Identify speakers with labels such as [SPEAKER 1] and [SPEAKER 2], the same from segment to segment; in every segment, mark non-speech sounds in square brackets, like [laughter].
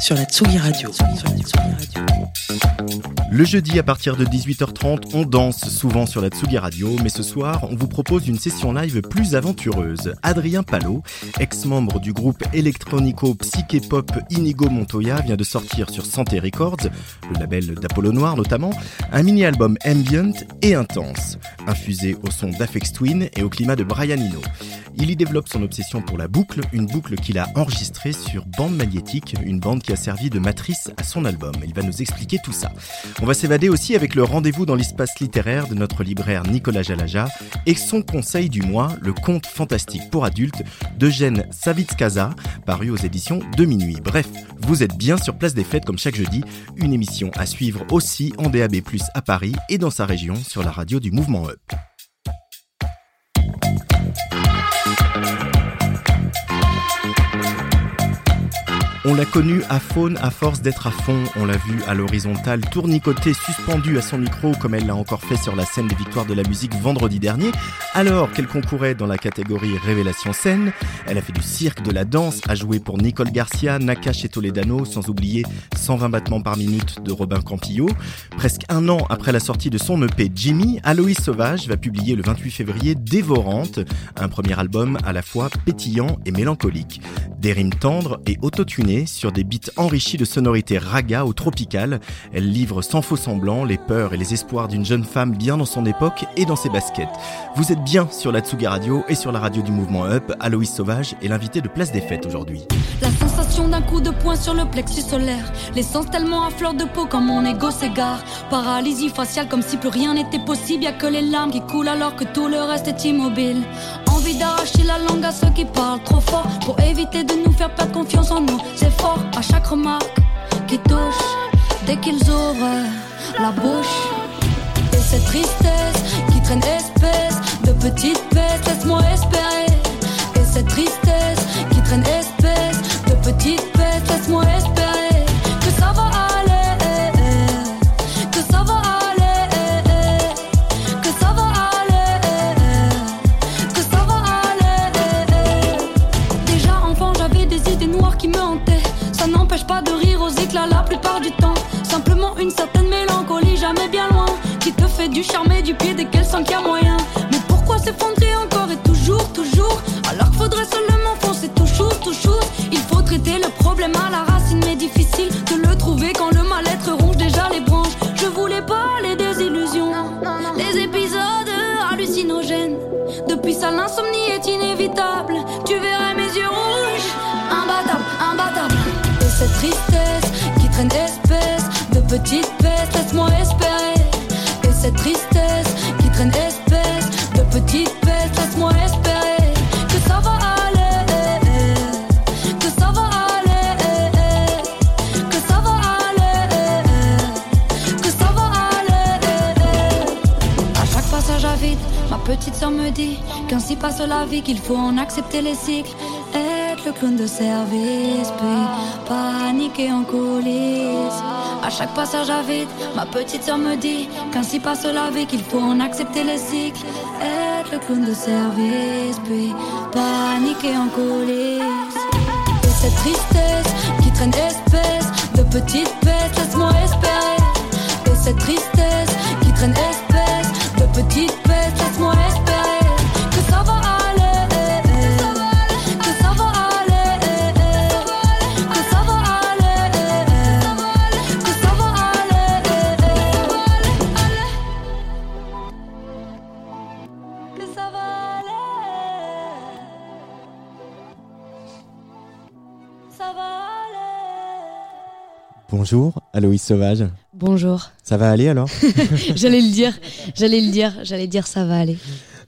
[SPEAKER 1] sur la Tsugi Radio.
[SPEAKER 2] Le jeudi à partir de 18h30, on danse souvent sur la Tsugi Radio, mais ce soir, on vous propose une session live plus aventureuse. Adrien Palot, ex-membre du groupe électronico psyché pop Inigo Montoya, vient de sortir sur Santé Records, le label d'Apollo Noir notamment, un mini-album ambient et intense, infusé au son d'Afex Twin et au climat de Brian Eno. Il y développe son obsession pour la boucle, une boucle qu'il a enregistrée sur bande magnétique, une bande qui a servi de matrice à son album. Il va nous expliquer tout ça. On va s'évader aussi avec le rendez-vous dans l'espace littéraire de notre libraire Nicolas Jalaja et son conseil du mois, le conte fantastique pour adultes d'Eugène Savitskaza, paru aux éditions de minuit. Bref, vous êtes bien sur Place des Fêtes comme chaque jeudi, une émission à suivre aussi en DAB+, à Paris et dans sa région sur la radio du Mouvement Up. On l'a connu à faune à force d'être à fond. On l'a vu à l'horizontale, tournicoter, suspendue à son micro, comme elle l'a encore fait sur la scène des victoires de la musique vendredi dernier, alors qu'elle concourait dans la catégorie Révélation scène. Elle a fait du cirque, de la danse, a joué pour Nicole Garcia, Nakash et Toledano, sans oublier 120 battements par minute de Robin Campillo. Presque un an après la sortie de son EP Jimmy, Aloïs Sauvage va publier le 28 février Dévorante, un premier album à la fois pétillant et mélancolique. Des rimes tendres et autotunées sur des beats enrichis de sonorités raga ou tropicales. Elle livre sans faux semblant les peurs et les espoirs d'une jeune femme bien dans son époque et dans ses baskets. Vous êtes bien sur la Tsuga Radio et sur la radio du mouvement Up. Aloïs Sauvage est l'invité de Place des Fêtes aujourd'hui.
[SPEAKER 3] La sensation d'un coup de poing sur le plexus solaire. L'essence tellement à fleur de peau quand mon ego s'égare. Paralysie faciale comme si plus rien n'était possible. Y a que les larmes qui coulent alors que tout le reste est immobile. Envie d'arracher la langue à ceux qui parlent trop fort pour éviter de nous faire perdre confiance en nous. C'est fort à chaque remarque qui touche dès qu'ils ouvrent la bouche. Et cette tristesse qui traîne espèce de petite bête, laisse-moi espérer. Et cette tristesse qui traîne espèce de petite bête, laisse-moi espérer pas de rire aux éclats la plupart du temps. Simplement une certaine mélancolie, jamais bien loin, qui te fait du charme et du pied dès qu'elle sent qu'il y a moyen. Mais pourquoi s'effondrer encore et toujours, toujours? Alors qu'il faudrait seulement foncer toujours, toujours. Il faut traiter le problème à la racine, mais difficile de le trouver quand le mal-être ronge déjà les branches. Je voulais parler des illusions, les épisodes hallucinogènes. Depuis ça, l'insomnie petite bête, laisse-moi espérer. Et cette tristesse qui traîne espèce de petite bête, laisse-moi espérer que ça va aller, que ça va aller, que ça va aller, que ça va aller. À chaque passage à vide, ma petite sœur me dit qu'ainsi passe la vie, qu'il faut en accepter les cycles. Être le clown de service, puis paniquer en coulisses. À chaque passage à vide, ma petite sœur me dit qu'ainsi passe la vie, qu'il faut en accepter les cycles. Être le clown de service, puis paniquer en coulisses. Et cette tristesse qui traîne espèce de petite bête, laisse-moi espérer. Et cette tristesse qui traîne espèce de petite bête,
[SPEAKER 2] Bonjour, Aloïs Sauvage.
[SPEAKER 4] Bonjour.
[SPEAKER 2] Ça va aller alors [laughs]
[SPEAKER 4] J'allais le dire, j'allais le dire, j'allais dire ça va aller.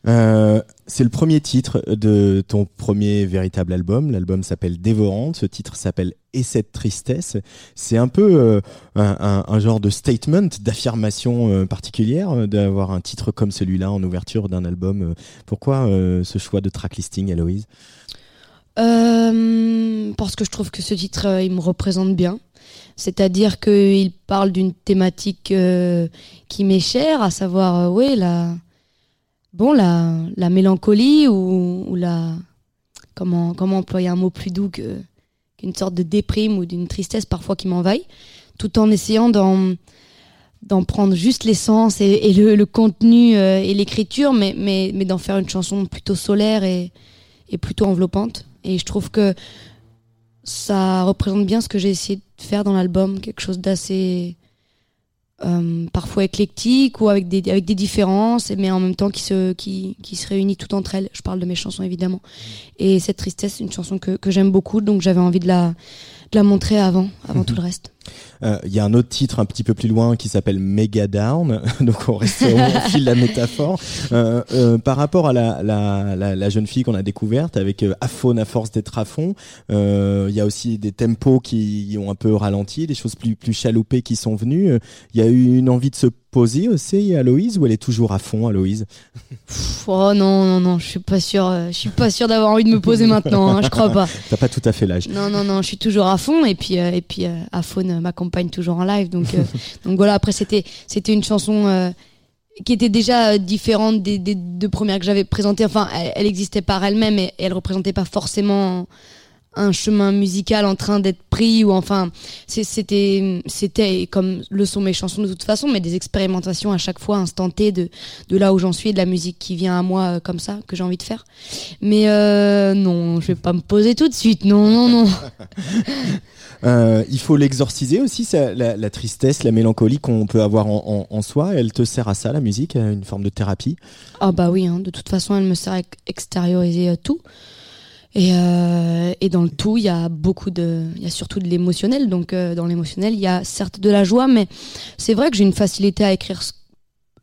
[SPEAKER 2] Euh, c'est le premier titre de ton premier véritable album. L'album s'appelle Dévorante. Ce titre s'appelle Et cette tristesse. C'est un peu euh, un, un, genre de statement, d'affirmation euh, particulière d'avoir un titre comme celui-là en ouverture d'un album. Pourquoi ce choix de tracklisting, Aloïse?
[SPEAKER 4] Parce que je trouve que ce titre, il me représente bien. C'est-à-dire qu'il parle d'une thématique qui m'est chère, à savoir, oui, la bon, la, la mélancolie ou, la. Comment, comment employer un mot plus doux qu'une sorte de déprime ou d'une tristesse parfois qui m'envahit, tout en essayant d'en d'en prendre juste l'essence et, le, contenu euh, et l'écriture, mais, mais, mais d'en faire une chanson plutôt solaire et, et plutôt enveloppante. Et je trouve que ça représente bien ce que j'ai essayé de faire dans l'album, quelque chose d'assez euh, parfois éclectique ou avec des, avec des différences, mais en même temps qui se, qui, qui se réunit tout entre elles. Je parle de mes chansons évidemment. Et cette tristesse, c'est une chanson que, que j'aime beaucoup, donc j'avais envie de la, de la montrer avant, avant tout le reste.
[SPEAKER 2] Euh, il y a un autre titre un petit peu plus loin qui s'appelle Mega Down, [laughs] donc on reste au [laughs] fil de la métaphore. Euh, euh, par rapport à la, la, la, la jeune fille qu'on a découverte avec euh, Aphone à force d'être à fond, euh, il y a aussi des tempos qui ont un peu ralenti, des choses plus, plus chaloupées qui sont venues. Il y a eu une envie de se poser aussi, Aloïse, ou elle est toujours à fond, Aloïse
[SPEAKER 4] Oh non, non, non, je suis pas sûr, je suis pas sûr d'avoir envie de me poser maintenant, hein, je crois pas. [laughs]
[SPEAKER 2] T'as pas tout à fait l'âge.
[SPEAKER 4] Non, non, non, je suis toujours à fond et puis, et puis Aphone m'accompagne toujours en live. Donc, euh, [laughs] donc voilà, après, c'était, c'était une chanson euh, qui était déjà différente des, des deux premières que j'avais présentées. Enfin, elle, existait par elle-même et, elle représentait pas forcément un chemin musical en train d'être pris ou enfin c'était c'était comme le sont mes chansons de toute façon mais des expérimentations à chaque fois instant T de de là où j'en suis de la musique qui vient à moi euh, comme ça que j'ai envie de faire mais non je vais pas me poser tout de suite non non non [laughs]
[SPEAKER 2] Euh, il faut l'exorciser aussi, la, tristesse, la mélancolie qu'on peut avoir en, soi. Elle te sert à ça, la musique, à une forme de thérapie?
[SPEAKER 4] Ah bah oui, hein, de toute façon, elle me sert à extérioriser euh, tout. Et, euh, et, dans le tout, il y a beaucoup de, il y a surtout de l'émotionnel. Donc dans l'émotionnel, il y a certes de la joie, mais c'est vrai que j'ai une facilité à écrire,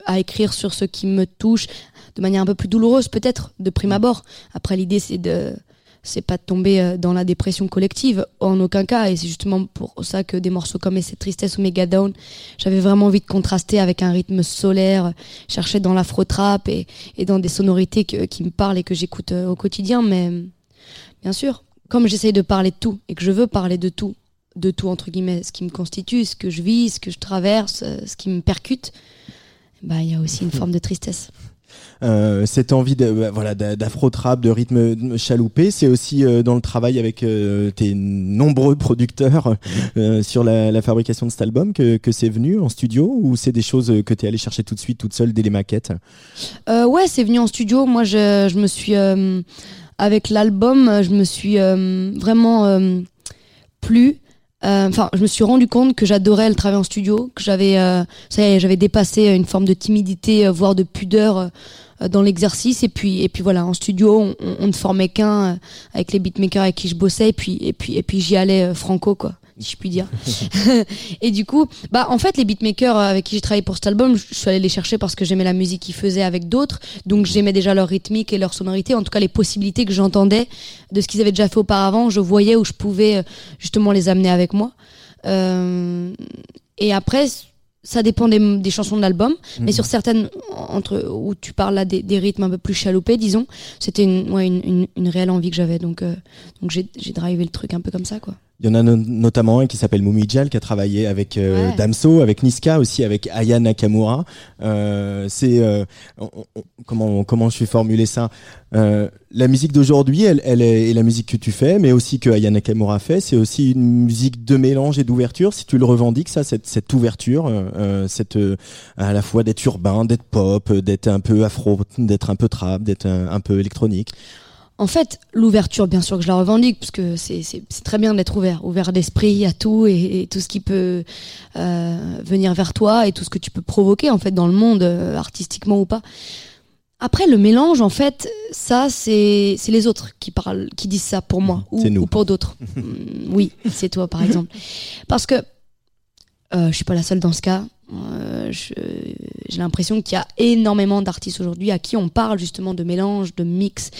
[SPEAKER 4] à écrire sur ce qui me touche de manière un peu plus douloureuse, peut-être de prime abord. Après, l'idée c'est de c'est pas de tomber euh, dans la dépression collective en aucun cas. Et c'est justement pour ça que des morceaux comme cette tristesse ou Mega Down j'avais vraiment envie de contraster avec un rythme solaire chercher dans l'afro trap et, et, dans des sonorités qui me parlent et que j'écoute euh, au quotidien. Mais bien sûr comme j'essaye de parler de tout et que je veux parler de tout de tout entre guillemets ce qui me constitue ce que je vis ce que je traverse euh, ce qui me percute bah il y a aussi une forme de tristesse
[SPEAKER 2] euh, cette envie de, bah, voilà d'afro trap, de rythme chaloupé, c'est aussi euh, dans le travail avec euh, tes nombreux producteurs sur la, la, fabrication de cet album que, que c'est venu en studio ou c'est des choses que tu es allé chercher tout de suite toute seule dès les maquettes?
[SPEAKER 4] Ouais, c'est venu en studio. Moi, je, je me suis avec l'album, je me suis vraiment plu. Enfin, je me suis rendu compte que j'adorais le travail en studio, que j'avais, ça j'avais dépassé une forme de timidité, voire de pudeur euh, dans l'exercice. Et puis et puis voilà en studio on, ne formait qu'un euh, avec les beatmakers avec qui je bossais. Et puis et puis et puis j'y allais euh, franco quoi si je puis dire. [laughs] Et du coup bah en fait les beatmakers avec qui j'ai travaillé pour cet album je suis allée les chercher parce que j'aimais la musique qu'ils faisaient avec d'autres. Donc j'aimais déjà leur rythmique et leur sonorité en tout cas les possibilités que j'entendais de ce qu'ils avaient déjà fait auparavant. Je voyais où je pouvais justement les amener avec moi. Euh, et après ça dépend des, des chansons de l'album, mais mhm. sur certaines entre où tu parles là des, des rythmes un peu plus chaloupés, disons, c'était une, ouais, une, une, une, réelle envie que j'avais, donc euh, donc j'ai j'ai drivé le truc un peu comme ça quoi.
[SPEAKER 2] Il y en a no notamment un qui s'appelle Mumijal qui a travaillé avec euh, ouais. Damso, avec Niska aussi, avec Aya Nakamura. Euh, c'est euh, comment comment je vais formuler ça? Euh, La musique d'aujourd'hui, elle, elle est et la musique que tu fais, mais aussi que Aya Nakamura fait, c'est aussi une musique de mélange et d'ouverture. Si tu le revendiques, ça, cette, cette ouverture, euh, cette à la fois d'être urbain, d'être pop, d'être un peu afro, d'être un peu trap, d'être un, un peu électronique.
[SPEAKER 4] En fait, l'ouverture, bien sûr que je la revendique, parce que c'est très bien d'être ouvert, ouvert d'esprit à tout et, et, tout ce qui peut euh, venir vers toi et tout ce que tu peux provoquer en fait dans le monde, euh, artistiquement ou pas. Après, le mélange, en fait, ça, c'est les autres qui parlent, qui disent ça pour moi ou, ou pour d'autres. [laughs] Mm, oui, c'est toi, par exemple. Parce que Euh, je suis pas la seule dans ce cas. Euh, J'ai l'impression qu'il y a énormément d'artistes aujourd'hui à qui on parle justement de mélange, de mix,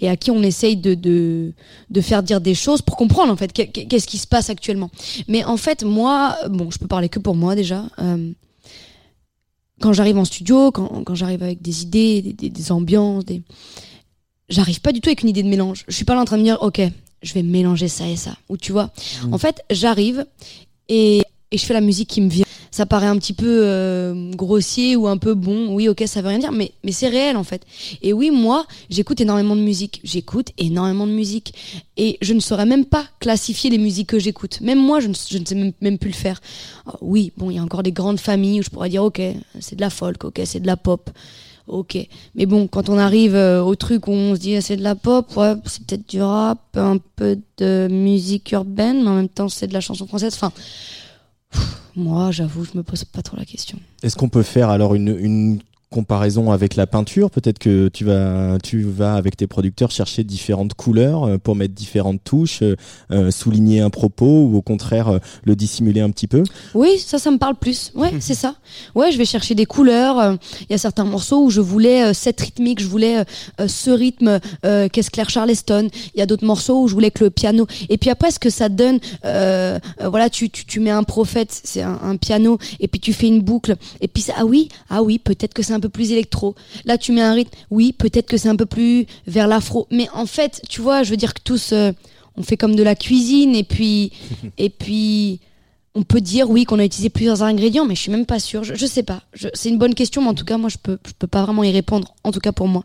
[SPEAKER 4] et à qui on essaye de, de, de faire dire des choses pour comprendre en fait qu'est- qu'est-ce qui se passe actuellement. Mais en fait, moi, bon, je peux parler que pour moi déjà. euh, quand j'arrive en studio, quand, quand j'arrive avec des idées, des, des- des ambiances, des... j'arrive pas du tout avec une idée de mélange. Je suis pas là en train de me dire, ok, je vais mélanger ça et ça. Ou tu vois, en fait, j'arrive et, et je fais la musique qui me vient. Ça paraît un petit peu euh, grossier ou un peu bon. Oui, ok, ça veut rien dire, mais, mais c'est réel en fait. Et oui, moi, j'écoute énormément de musique. J'écoute énormément de musique. Et je ne saurais même pas classifier les musiques que j'écoute. Même moi, je ne, je ne sais même, même plus le faire. Ah, oui, bon, il y a encore des grandes familles où je pourrais dire, ok, c'est de la folk, ok, c'est de la pop. Ok, mais bon, quand on arrive euh, au truc où on se dit ah, c'est de la pop, ouais, c'est peut-être du rap, un peu de musique urbaine, mais en même temps c'est de la chanson française. Enfin, moi, j'avoue, je me pose pas trop la question.
[SPEAKER 2] Est-ce qu'on peut faire alors une, une comparaison avec la peinture Peut-être que tu vas, tu vas avec tes producteurs chercher différentes couleurs euh, pour mettre différentes touches, euh, euh, souligner un propos ou au contraire euh, le dissimuler un petit peu?
[SPEAKER 4] Oui, ça, ça me parle plus. Ouais, [laughs] c'est ça. Ouais, je vais chercher des couleurs. Il y a certains morceaux où je voulais euh, cette rythmique, je voulais ce rythme qu'est-ce Claire Charleston. Il y a d'autres morceaux où je voulais que le piano. Et puis après, ce que ça donne, voilà, tu, tu, tu mets un prophète, c'est un, un piano, et puis tu fais une boucle. Et puis ça, ah oui, ah oui, peut-être que c'est un peu plus électro. Là, tu mets un rythme. Oui, peut-être que c'est un peu plus vers l'afro. Mais en fait, tu vois, je veux dire que tous, euh, on fait comme de la cuisine, et puis, [laughs] et puis on peut dire oui qu'on a utilisé plusieurs ingrédients, mais je suis même pas sûre. Je, je sais pas. C'est une bonne question, mais en tout cas, moi, je peux, je peux pas vraiment y répondre. En tout cas, pour moi.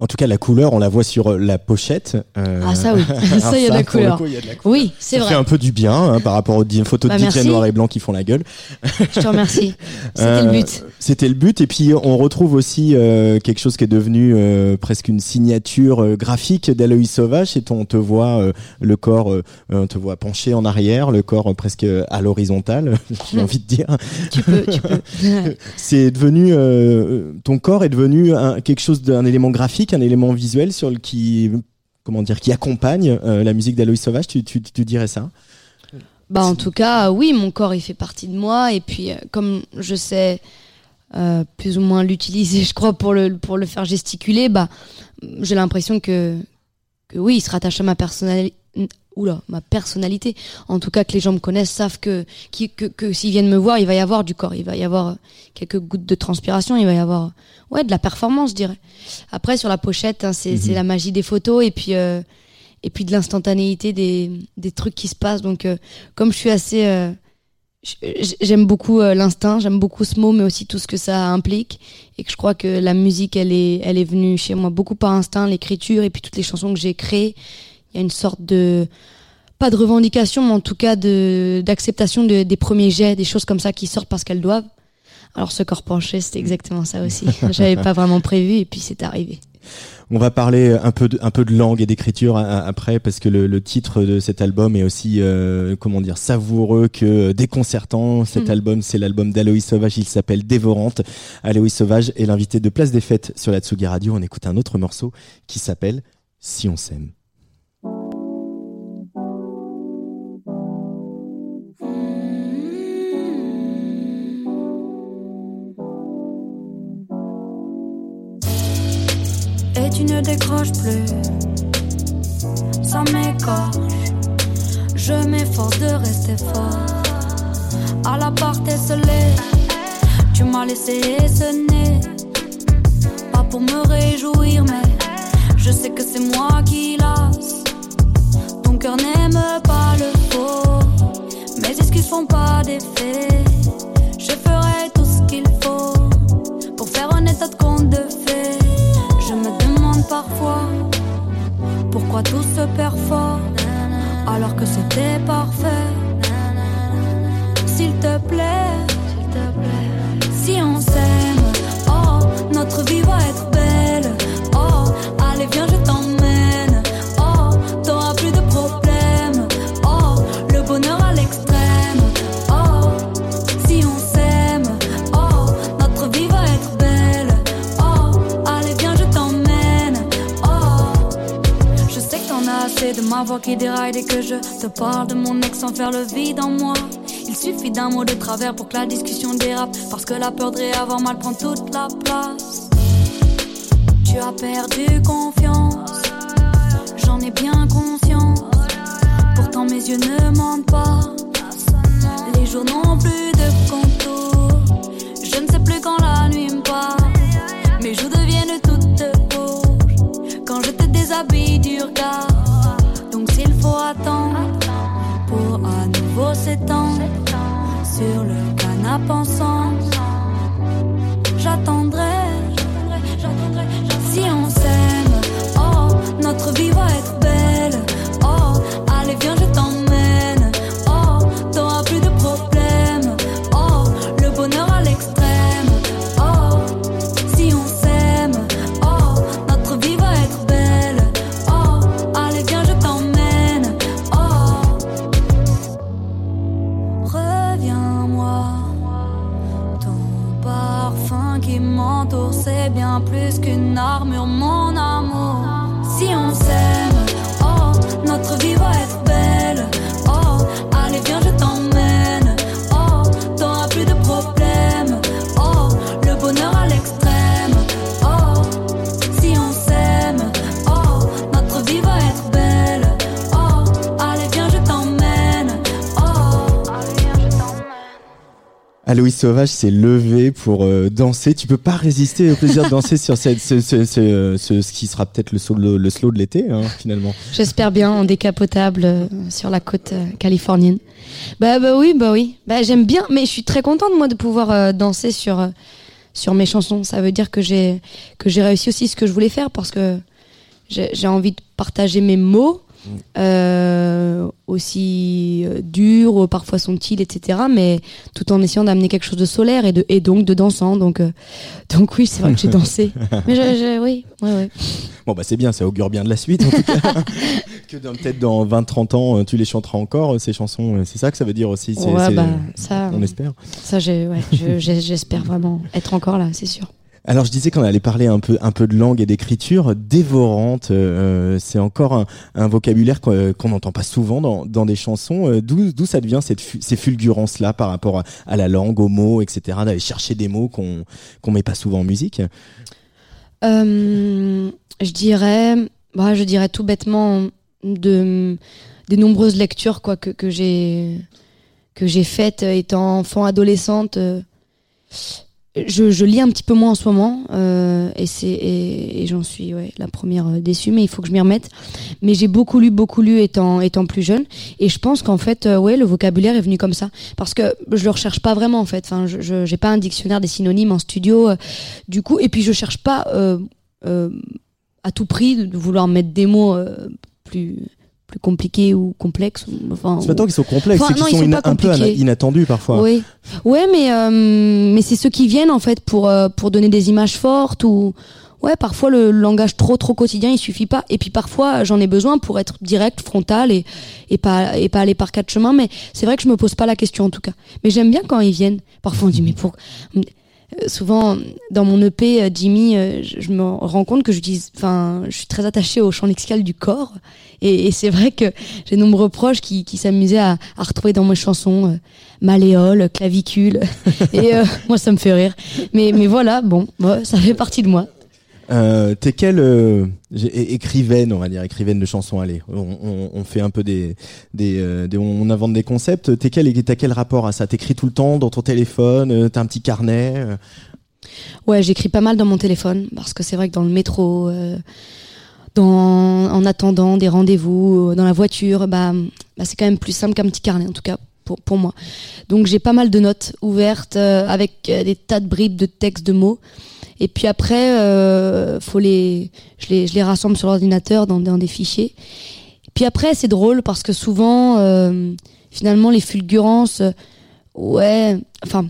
[SPEAKER 2] En tout cas, la couleur, on la voit sur euh, la pochette. euh,
[SPEAKER 4] Ah, ça oui. [laughs] ça, il y a de la couleur.
[SPEAKER 2] coup, il y a de la couleur.
[SPEAKER 4] Oui, c'est
[SPEAKER 2] Ça
[SPEAKER 4] vrai.
[SPEAKER 2] fait un peu du bien hein, par rapport aux photos
[SPEAKER 4] Bah,
[SPEAKER 2] de DJ
[SPEAKER 4] merci.
[SPEAKER 2] noir et blanc qui font la gueule.
[SPEAKER 4] Je te remercie. [laughs] C'était
[SPEAKER 2] Euh,
[SPEAKER 4] le but.
[SPEAKER 2] C'était le but. Et puis, on retrouve aussi euh, quelque chose qui est devenu euh, presque une signature euh, graphique d'Aloïs Sauvage. C'est on te voit euh, le corps, euh, on te voit penché en arrière, le corps euh, presque à l'horizontale, [laughs] j'ai envie de dire.
[SPEAKER 4] Tu peux, tu peux.
[SPEAKER 2] C'est devenu, euh, ton corps est devenu un, quelque chose d'un élément graphique, un élément visuel sur le qui, comment dire, qui accompagne euh, la musique d'Aloïs Sauvage. Tu, tu, dirais ça?
[SPEAKER 4] Bah en tout cas, oui, mon corps il fait partie de moi et puis euh, comme je sais euh, plus ou moins l'utiliser, [laughs] je crois pour le pour le faire gesticuler, bah j'ai l'impression que que oui, il se rattache à ma personnalité. Oula, ma personnalité. En tout cas, que les gens me connaissent, savent que qui- que, que s'ils viennent me voir, il va y avoir du corps, il va y avoir quelques gouttes de transpiration, il va y avoir ouais de la performance, je dirais. Après sur la pochette, hein, c'est c'est la magie des photos et puis euh, et puis de l'instantanéité des, des trucs qui se passent. Donc, euh, comme je suis assez. euh, j'aime beaucoup euh, l'instinct, j'aime beaucoup ce mot, mais aussi tout ce que ça implique. Et que je crois que la musique, elle est, elle est venue chez moi beaucoup par instinct, l'écriture et puis toutes les chansons que j'ai créées. Il y a une sorte de. Pas de revendication, mais en tout cas de d'acceptation de, des premiers jets, des choses comme ça qui sortent parce qu'elles doivent. Alors, ce corps penché, c'était exactement ça aussi. [laughs] J'avais pas vraiment prévu et puis c'est arrivé.
[SPEAKER 2] On va parler un peu de, un peu de langue et d'écriture a- a- après parce que le, le titre de cet album est aussi euh, comment dire savoureux que déconcertant. Cet
[SPEAKER 4] Mhm.
[SPEAKER 2] album, c'est l'album d'Aloïs Sauvage. Il s'appelle Dévorante. Aloïs Sauvage est l'invité de Place des Fêtes sur la Tsugi Radio. On écoute un autre morceau qui s'appelle Si on s'aime.
[SPEAKER 3] Tu ne décroches plus, ça m'écorche. Je m'efforce de rester fort. À la part esselée, tu m'as laissé sonner. Pas pour me réjouir, mais je sais que c'est moi qui lasse. Ton cœur n'aime pas le faux, mes excuses font pas d'effet. Je ferai tout ce qu'il faut pour faire un état de compte de fait. Parfois pourquoi tout se perd alors que c'était parfait? S'il te plaît, si on s'aime, oh, notre vie va être belle. Oh, allez, viens, je t'emmène. Assez de ma voix qui déraille dès que je te parle de mon ex sans faire le vide en moi. Il suffit d'un mot de travers pour que la discussion dérape. Parce que la peur de réavoir mal prend toute la place. Tu as perdu confiance, j'en ai bien conscience. Pourtant mes yeux ne mentent pas. Les jours n'ont plus de sur le canapé ensemble.
[SPEAKER 2] Aloïs Sauvage s'est levé pour euh, danser. Tu peux pas résister au plaisir de danser sur ce, qui sera peut-être le, slow de l'été, hein, finalement.
[SPEAKER 4] J'espère bien en décapotable euh, sur la côte euh, californienne. Bah bah oui, bah oui. Bah j'aime bien, mais je suis très contente moi de pouvoir danser sur mes chansons. Ça veut dire que j'ai réussi aussi ce que je voulais faire parce que j'ai envie de partager mes mots. Euh, aussi euh, durs, parfois sont-ils, etc. Mais tout en essayant d'amener quelque chose de solaire et, de, et donc de dansant. Donc, euh, [laughs] donc oui, c'est vrai que j'ai dansé. Mais je, je- oui, ouais, ouais.
[SPEAKER 2] Bon, bah c'est bien, ça augure bien de la suite, en tout cas. [laughs] que peut-être dans 20-30 ans, euh, tu les chanteras encore, euh, ces chansons. euh, C'est ça que ça veut dire aussi.
[SPEAKER 4] Ouais, bah, ça,
[SPEAKER 2] On espère.
[SPEAKER 4] Ça, ouais, j'espère vraiment être encore là, c'est sûr.
[SPEAKER 2] Alors je disais qu'on allait parler un peu un peu de langue et d'écriture dévorante. euh, c'est encore un, vocabulaire qu'on qu'on n'entend pas souvent dans, dans des chansons. Euh, D'où ça devient cette ces fulgurances là par rapport à, la langue, aux mots, etc. D'aller chercher des mots qu'on qu'on met pas souvent en musique?
[SPEAKER 4] Euh, je dirais, bah, je dirais tout bêtement de des nombreuses lectures quoi que, que j'ai faites euh, étant enfant, adolescente. euh, je, je lis un petit peu moins en ce moment euh, et c'est et, et j'en suis ouais, la première euh, déçue, mais il faut que je m'y remette. Mais j'ai beaucoup lu, beaucoup lu étant étant plus jeune et je pense qu'en fait euh, ouais le vocabulaire est venu comme ça parce que je le recherche pas vraiment en fait. Enfin, je j'ai pas un dictionnaire des synonymes en studio euh, du coup et puis je cherche pas à tout prix de vouloir mettre des mots plus plus compliqués ou complexes. Enfin,
[SPEAKER 2] C'est pas tant qu'ils sont complexes,
[SPEAKER 4] Enfin,
[SPEAKER 2] c'est qu'ils
[SPEAKER 4] ils
[SPEAKER 2] sont,
[SPEAKER 4] sont
[SPEAKER 2] un peu inattendus parfois.
[SPEAKER 4] oui, ouais, mais euh, mais c'est ceux qui viennent en fait pour euh, pour donner des images fortes ou ouais, parfois le langage trop trop quotidien il suffit pas. Et puis parfois j'en ai besoin pour être direct, frontal et et pas et pas aller par quatre chemins. Mais c'est vrai que je me pose pas la question en tout cas. Mais j'aime bien quand ils viennent. Parfois on dit mais pour souvent dans mon EP euh, Jimmy euh, je, me rends compte que j'utilise enfin je suis très attachée au champ lexical du corps. Et, et c'est vrai que j'ai de nombreux proches qui, qui s'amusaient à, à retrouver dans mes chansons euh, malléole clavicule [laughs] et euh, moi ça me fait rire. Mais mais voilà bon ça fait partie de moi
[SPEAKER 2] Euh, T'es quelle euh, écrivaine, on va dire, écrivaine de chansons Allez, on, fait un peu euh, des- on invente des concepts. T'es quel, t'as quel rapport à ça? T'écris tout le temps dans ton téléphone T'as un petit carnet
[SPEAKER 4] Ouais, j'écris pas mal dans mon téléphone parce que c'est vrai que dans le métro, en attendant des rendez-vous, dans la voiture, bah, bah c'est quand même plus simple qu'un petit carnet en tout cas pour, moi. Donc j'ai pas mal de notes ouvertes euh, avec euh, des tas de bribes de textes, de mots. Et puis après, euh, faut les, je les, je les rassemble sur l'ordinateur dans, dans des fichiers. Puis après, c'est drôle parce que souvent, finalement, les fulgurances, ouais, enfin,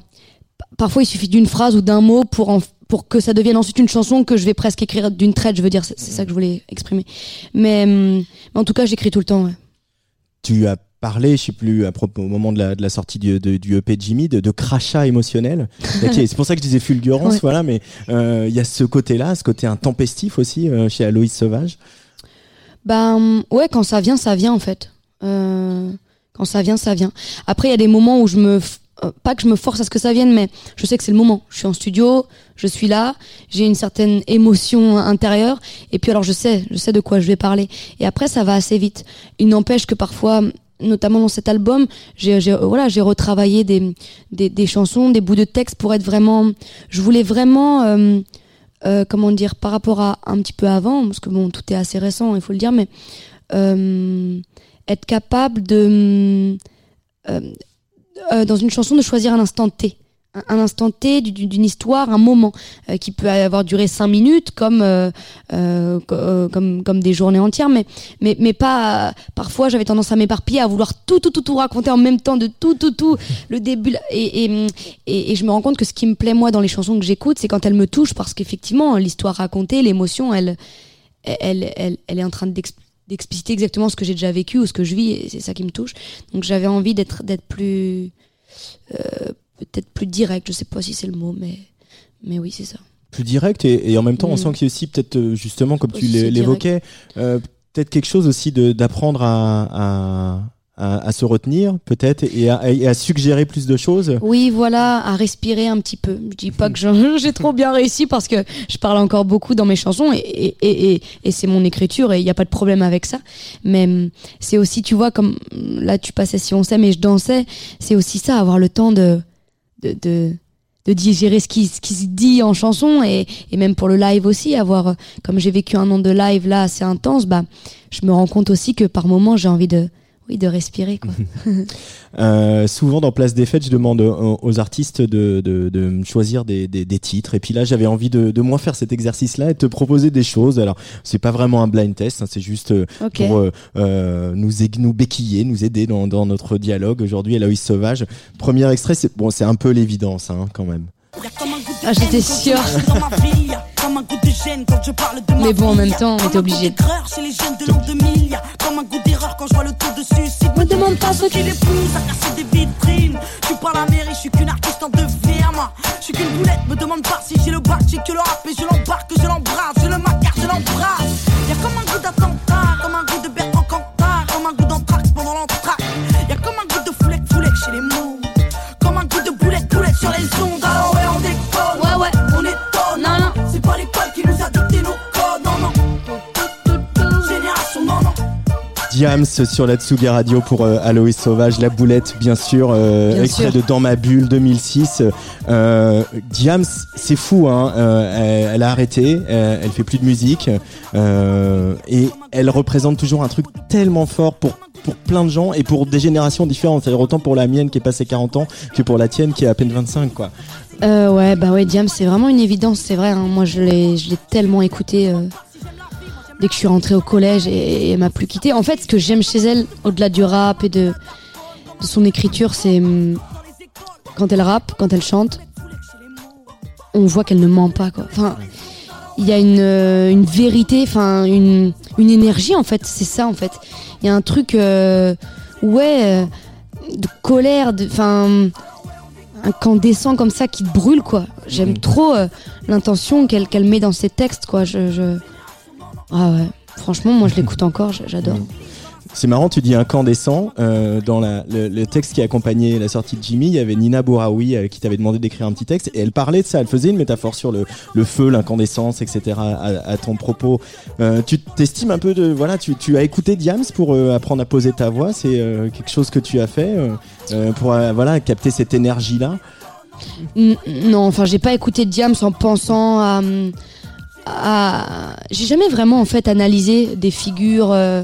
[SPEAKER 4] pa- parfois il suffit d'une phrase ou d'un mot pour pour que ça devienne ensuite une chanson que je vais presque écrire d'une traite. Je veux dire, c'est ça que je voulais exprimer. Mais, hum, en tout cas, j'écris tout le temps.
[SPEAKER 2] Tu as parlé, je sais plus, à propos, au moment de la, de la sortie du, de- du EP de Jimmy, de, de crachat émotionnel. [laughs] C'est pour ça que je disais fulgurance,
[SPEAKER 4] Ouais.
[SPEAKER 2] voilà, mais euh, il y a ce côté-là, ce côté intempestif aussi euh, chez Aloïs Sauvage.
[SPEAKER 4] Ben ouais, quand ça vient, ça vient en fait. Euh, Quand ça vient, ça vient. Après, il y a des moments où je me euh, pas que je me force à ce que ça vienne, mais je sais que c'est le moment. Je suis en studio, je suis là, j'ai une certaine émotion intérieure, et puis alors je sais, je sais de quoi je vais parler. Et après, ça va assez vite. Il n'empêche que parfois, notamment dans cet album, j'ai voilà, j'ai retravaillé des, des, chansons, des bouts de texte pour être vraiment. Je voulais vraiment. Euh, euh, comment dire par rapport à un petit peu avant parce que bon tout est assez récent il faut le dire mais euh, être capable de euh, euh, dans une chanson de choisir un instant T. Un, instant T d'une histoire, un moment euh, qui peut avoir duré cinq minutes, comme euh, comme comme des journées entières, mais mais mais pas. parfois, j'avais tendance à m'éparpiller, à vouloir tout tout tout tout raconter en même temps, de tout tout tout le début. Et et, et, je me rends compte que ce qui me plaît moi dans les chansons que j'écoute, c'est quand elles me touchent, parce qu'effectivement, l'histoire racontée, l'émotion, elle elle, elle, elle est en train d'expliciter exactement ce que j'ai déjà vécu ou ce que je vis et c'est ça qui me touche donc j'avais envie d'être d'être plus euh, peut-être plus direct je sais pas si c'est le mot mais mais oui c'est ça
[SPEAKER 2] plus direct et, et en même temps on mm. sent qu'il y a aussi peut-être euh, justement comme tu l'évoquais euh, peut-être quelque chose aussi d'apprendre à, à à, se retenir peut-être et à, suggérer plus de choses
[SPEAKER 4] Oui, voilà, à respirer un petit peu. Je dis pas que [laughs] j'ai trop bien réussi parce que je parle encore beaucoup dans mes chansons et, et, et, c'est mon écriture et il n'y a pas de problème avec ça. Mais hum, c'est aussi, tu vois, comme là tu passais si on sait, mais je dansais, c'est aussi ça, avoir le temps de, de, de de digérer ce qui, ce qui se dit en chanson et, et même pour le live aussi avoir comme j'ai vécu un an de live là assez intense bah je me rends compte aussi que par moment j'ai envie de de respirer. Quoi. [laughs] [laughs]
[SPEAKER 2] euh, souvent dans Place des Fêtes, je demande aux, artistes de, de, de choisir des, des, des, titres. Et puis là, j'avais envie de, de moi faire cet exercice-là et te proposer des choses. Alors, c'est pas vraiment un blind test, hein, c'est juste euh, pour euh, euh, nous, nous béquiller, nous aider dans, dans notre dialogue. Aujourd'hui, Eloïse Sauvage. Premier extrait, c'est bon, c'est un peu l'évidence hein, quand même.
[SPEAKER 4] Ah, j'étais sûre. Mais bon, en même temps, on était obligé. Me demande pas ce qu'il épouse à casser des vitrines. Je suis pas la mairie, je suis qu'une artiste en deux firmes. Je suis qu'une boulette, me demande pas si j'ai le bac, j'ai que le rap et je l'embarque, je l'embrasse, je le macar, je l'embrasse. Y'a comme un goût d'attentat, comme un goût de Bertrand Cantat, comme un goût d'entraque pendant l'entraque. Y'a comme un goût de foulette, foulette chez les mots. Comme un goût de boulette, boulette sur les ondes. Alors
[SPEAKER 2] Diams sur la Tsugi Radio pour euh, Aloïs Sauvage, La Boulette bien sûr, euh, extrait de Dans ma bulle 2006. Euh, Diams, c'est fou, hein, euh, elle, a arrêté, elle fait plus de musique euh, et elle représente toujours un truc tellement fort pour pour plein de gens et pour des générations différentes. C'est-à-dire autant pour la mienne qui est passée 40 ans que pour la tienne qui est à peine 25 quoi.
[SPEAKER 4] Euh, ouais, bah ouais, Diams, c'est vraiment une évidence, c'est vrai. Hein. Moi, je l'ai, je l'ai tellement écouté dès que je suis rentrée au collège et, elle m'a plus quitté. En fait, ce que j'aime chez elle, au-delà du rap et de, de son écriture, c'est hum, quand elle rappe, quand elle chante, on voit qu'elle ne ment pas. Quoi. Enfin, il y a une, euh, une vérité, enfin une, une énergie en fait. C'est ça en fait. Il y a un truc, euh, ouais, euh, de colère, de, enfin un descend comme ça qui brûle quoi. J'aime mmh. trop l'intention qu'elle met dans ses textes quoi. je, je... Ah ouais. Franchement, moi je l'écoute encore, j'adore.
[SPEAKER 2] C'est marrant, tu dis incandescent. Euh, dans la, le, texte qui accompagnait la sortie de Jimmy, il y avait Nina Bouraoui euh, qui t'avait demandé d'écrire un petit texte et elle parlait de ça. Elle faisait une métaphore sur le, le feu, l'incandescence, etc. À, ton propos. Euh, tu t'estimes un peu de voilà, tu, tu as écouté Diams pour apprendre à poser ta voix. C'est quelque chose que tu as fait pour voilà capter cette énergie là.
[SPEAKER 4] Non, enfin j'ai pas écouté Diams en pensant à j'ai jamais vraiment en fait analysé des figures euh,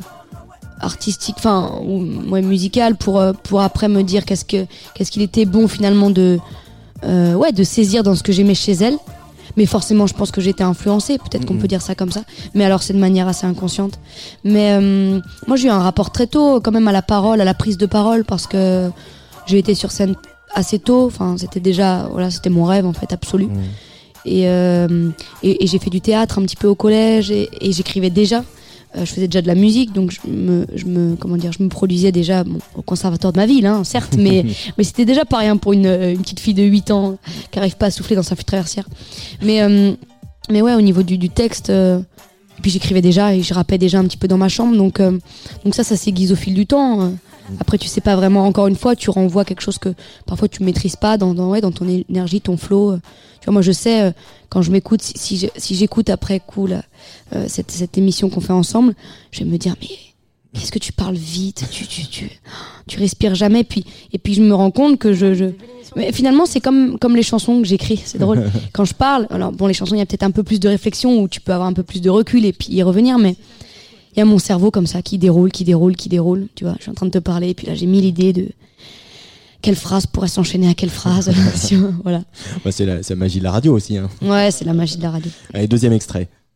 [SPEAKER 4] artistiques, enfin ou ouais, musicales pour euh, pour après me dire qu'est-ce que qu'est-ce qu'il était bon finalement de euh, ouais de saisir dans ce que j'aimais chez elle. Mais forcément, je pense que j'étais influencée. Peut-être qu'on peut dire ça comme ça. Mais alors, c'est de manière assez inconsciente. Mais moi, j'ai eu un rapport très tôt, quand même, à la parole, à la prise de parole, parce que j'ai été sur scène assez tôt. Enfin, c'était déjà, voilà, c'était mon rêve en fait absolu. Euh, et, et, j'ai fait du théâtre un petit peu au collège et, j'écrivais déjà. Euh, je faisais déjà de la musique, donc je me, je me, comment dire, je me produisais déjà au conservatoire de ma ville, hein, certes, [laughs] mais, mais c'était déjà pas rien pour une, une, petite fille de 8 ans qui arrive pas à souffler dans sa flûte traversière. Mais, euh, mais ouais, au niveau du, du texte, et puis j'écrivais déjà et je rappais déjà un petit peu dans ma chambre, donc, donc ça, ça s'aiguise au fil du temps. Après, tu sais pas vraiment. Encore une fois, tu renvoies quelque chose que parfois tu maîtrises pas dans dans, ouais, dans ton énergie, ton flow. Tu vois, moi, je sais euh, quand je m'écoute, si, si j'écoute après coup euh, cette, cette émission qu'on fait ensemble, je vais me dire mais qu'est-ce que tu parles vite, tu tu tu tu respires jamais. Puis et puis je me rends compte que je, je... Mais finalement c'est comme comme les chansons que j'écris. C'est drôle. [laughs] Quand je parle, alors bon les chansons il y a peut-être un peu plus de réflexion où tu peux avoir un peu plus de recul et puis y revenir, mais il y a mon cerveau comme ça qui déroule, qui déroule, qui déroule. Tu vois, je suis en train de te parler, et puis là j'ai mis l'idée de quelle phrase pourrait s'enchaîner à quelle phrase. [laughs] voilà.
[SPEAKER 2] Bah, c'est la, la, magie de la radio aussi. Hein.
[SPEAKER 4] Ouais, c'est la magie de la radio.
[SPEAKER 2] Allez, deuxième extrait.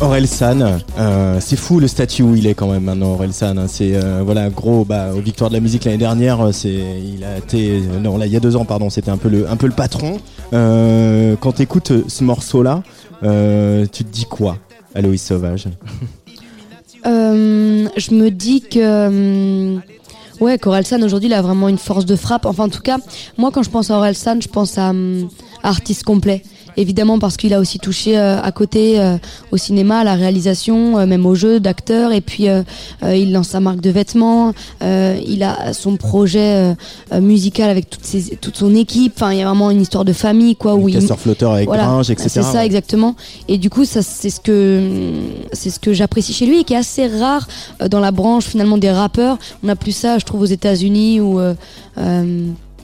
[SPEAKER 2] Aurel San, euh, c'est fou le statut où il est quand même maintenant. Aurel San, hein. c'est euh, voilà gros. Bah, aux Victoires de la musique l'année dernière, euh, c'est il a été non là il y a deux ans pardon, c'était un peu le un peu le patron. quand t'écoutes ce morceau là, tu te dis quoi, Aloïs Sauvage?
[SPEAKER 4] Je me dis que ouais, San aujourd'hui il a vraiment une force de frappe. Enfin en tout cas, moi quand je pense à San, je pense à, à artiste complet évidemment parce qu'il a aussi touché euh, à côté euh, au cinéma, à la réalisation, euh, même au jeu d'acteur. Et puis il lance sa marque de vêtements. il a son projet musical avec toute, ses, toute son équipe. Enfin, il y a vraiment une histoire de famille, quoi.
[SPEAKER 2] Où il flotteur avec voilà, etc.
[SPEAKER 4] C'est ça exactement. Et du coup, ça c'est ce que c'est ce que j'apprécie chez lui et qui est assez rare dans la branche finalement des rappeurs. On a plus ça, je trouve, aux États-Unis où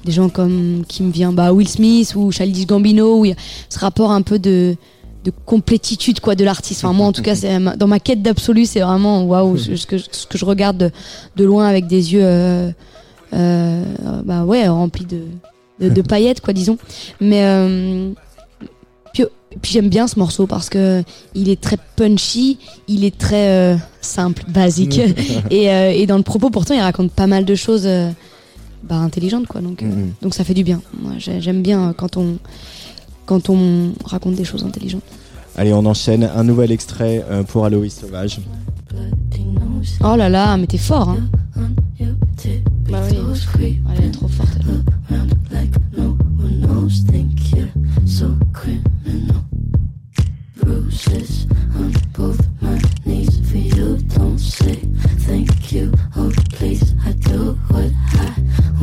[SPEAKER 4] des gens comme qui me vient bah Will Smith ou Childish Gambino où il y a ce rapport un peu de de complétitude quoi de l'artiste. Enfin, moi en tout cas c'est dans ma quête d'absolu c'est vraiment waouh ce que ce que je regarde de, de loin avec des yeux euh, euh, bah ouais remplis de, de, [laughs] paillettes quoi disons. Mais euh, puis, puis j'aime bien ce morceau parce que il est très punchy, il est très euh, simple, basique [laughs] et, euh, et dans le propos pourtant il raconte pas mal de choses bah, intelligente quoi donc euh, mm-hmm. donc ça fait du bien moi j'aime bien quand on quand on raconte des choses intelligentes
[SPEAKER 2] allez on enchaîne un nouvel extrait euh, pour Aloïs Sauvage
[SPEAKER 4] oh là là mais t'es fort hein bah oui elle est trop forte bruises on both my knees for you. Don't say thank you. Oh, please, I do what I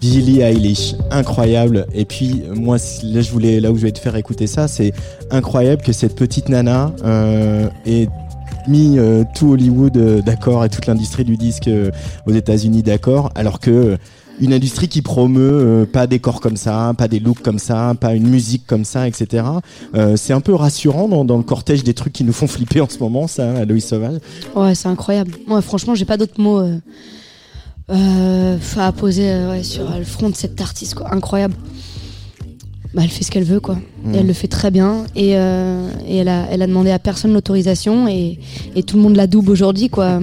[SPEAKER 2] Billie Eilish, incroyable. Et puis moi, là, je voulais, là où je vais te faire écouter ça, c'est incroyable que cette petite nana euh, ait mis euh, tout Hollywood euh, d'accord et toute l'industrie du disque euh, aux États-Unis d'accord, alors que une industrie qui promeut euh, pas des corps comme ça, pas des looks comme ça, pas une musique comme ça, etc. Euh, c'est un peu rassurant dans, le cortège des trucs qui nous font flipper en ce moment, ça, Aloïs Sauvage.
[SPEAKER 4] Ouais, c'est incroyable. Moi, franchement, j'ai pas d'autres mots euh, euh à poser sur le front de cette artiste, quoi. Incroyable. Bah, elle fait ce qu'elle veut, quoi. Et elle hmm. le fait très bien. Et, et elle, a, elle a demandé à personne l'autorisation et, et tout le monde la double aujourd'hui, quoi.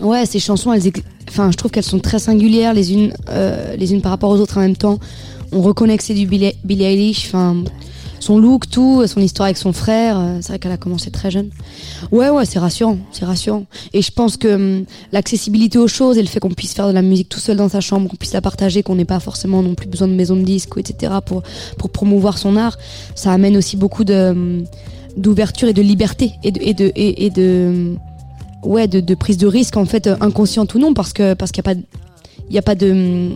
[SPEAKER 4] Ouais, ces chansons, elles, enfin, je trouve qu'elles sont très singulières les unes, euh, les unes par rapport aux autres en même temps. On reconnaît que c'est du Billie, Eilish. Enfin, son look, tout, son histoire avec son frère. Euh, c'est vrai qu'elle a commencé très jeune. Ouais, ouais, c'est rassurant, c'est rassurant. Et je pense que hum, l'accessibilité aux choses et le fait qu'on puisse faire de la musique tout seul dans sa chambre, qu'on puisse la partager, qu'on n'ait pas forcément non plus besoin de maison de disques, etc. pour pour promouvoir son art, ça amène aussi beaucoup de hum, d'ouverture et de liberté et de et de de hum, ouais, de, de, prise de risque en fait inconsciente ou non parce que parce qu'il n'y a pas il y a pas de hum,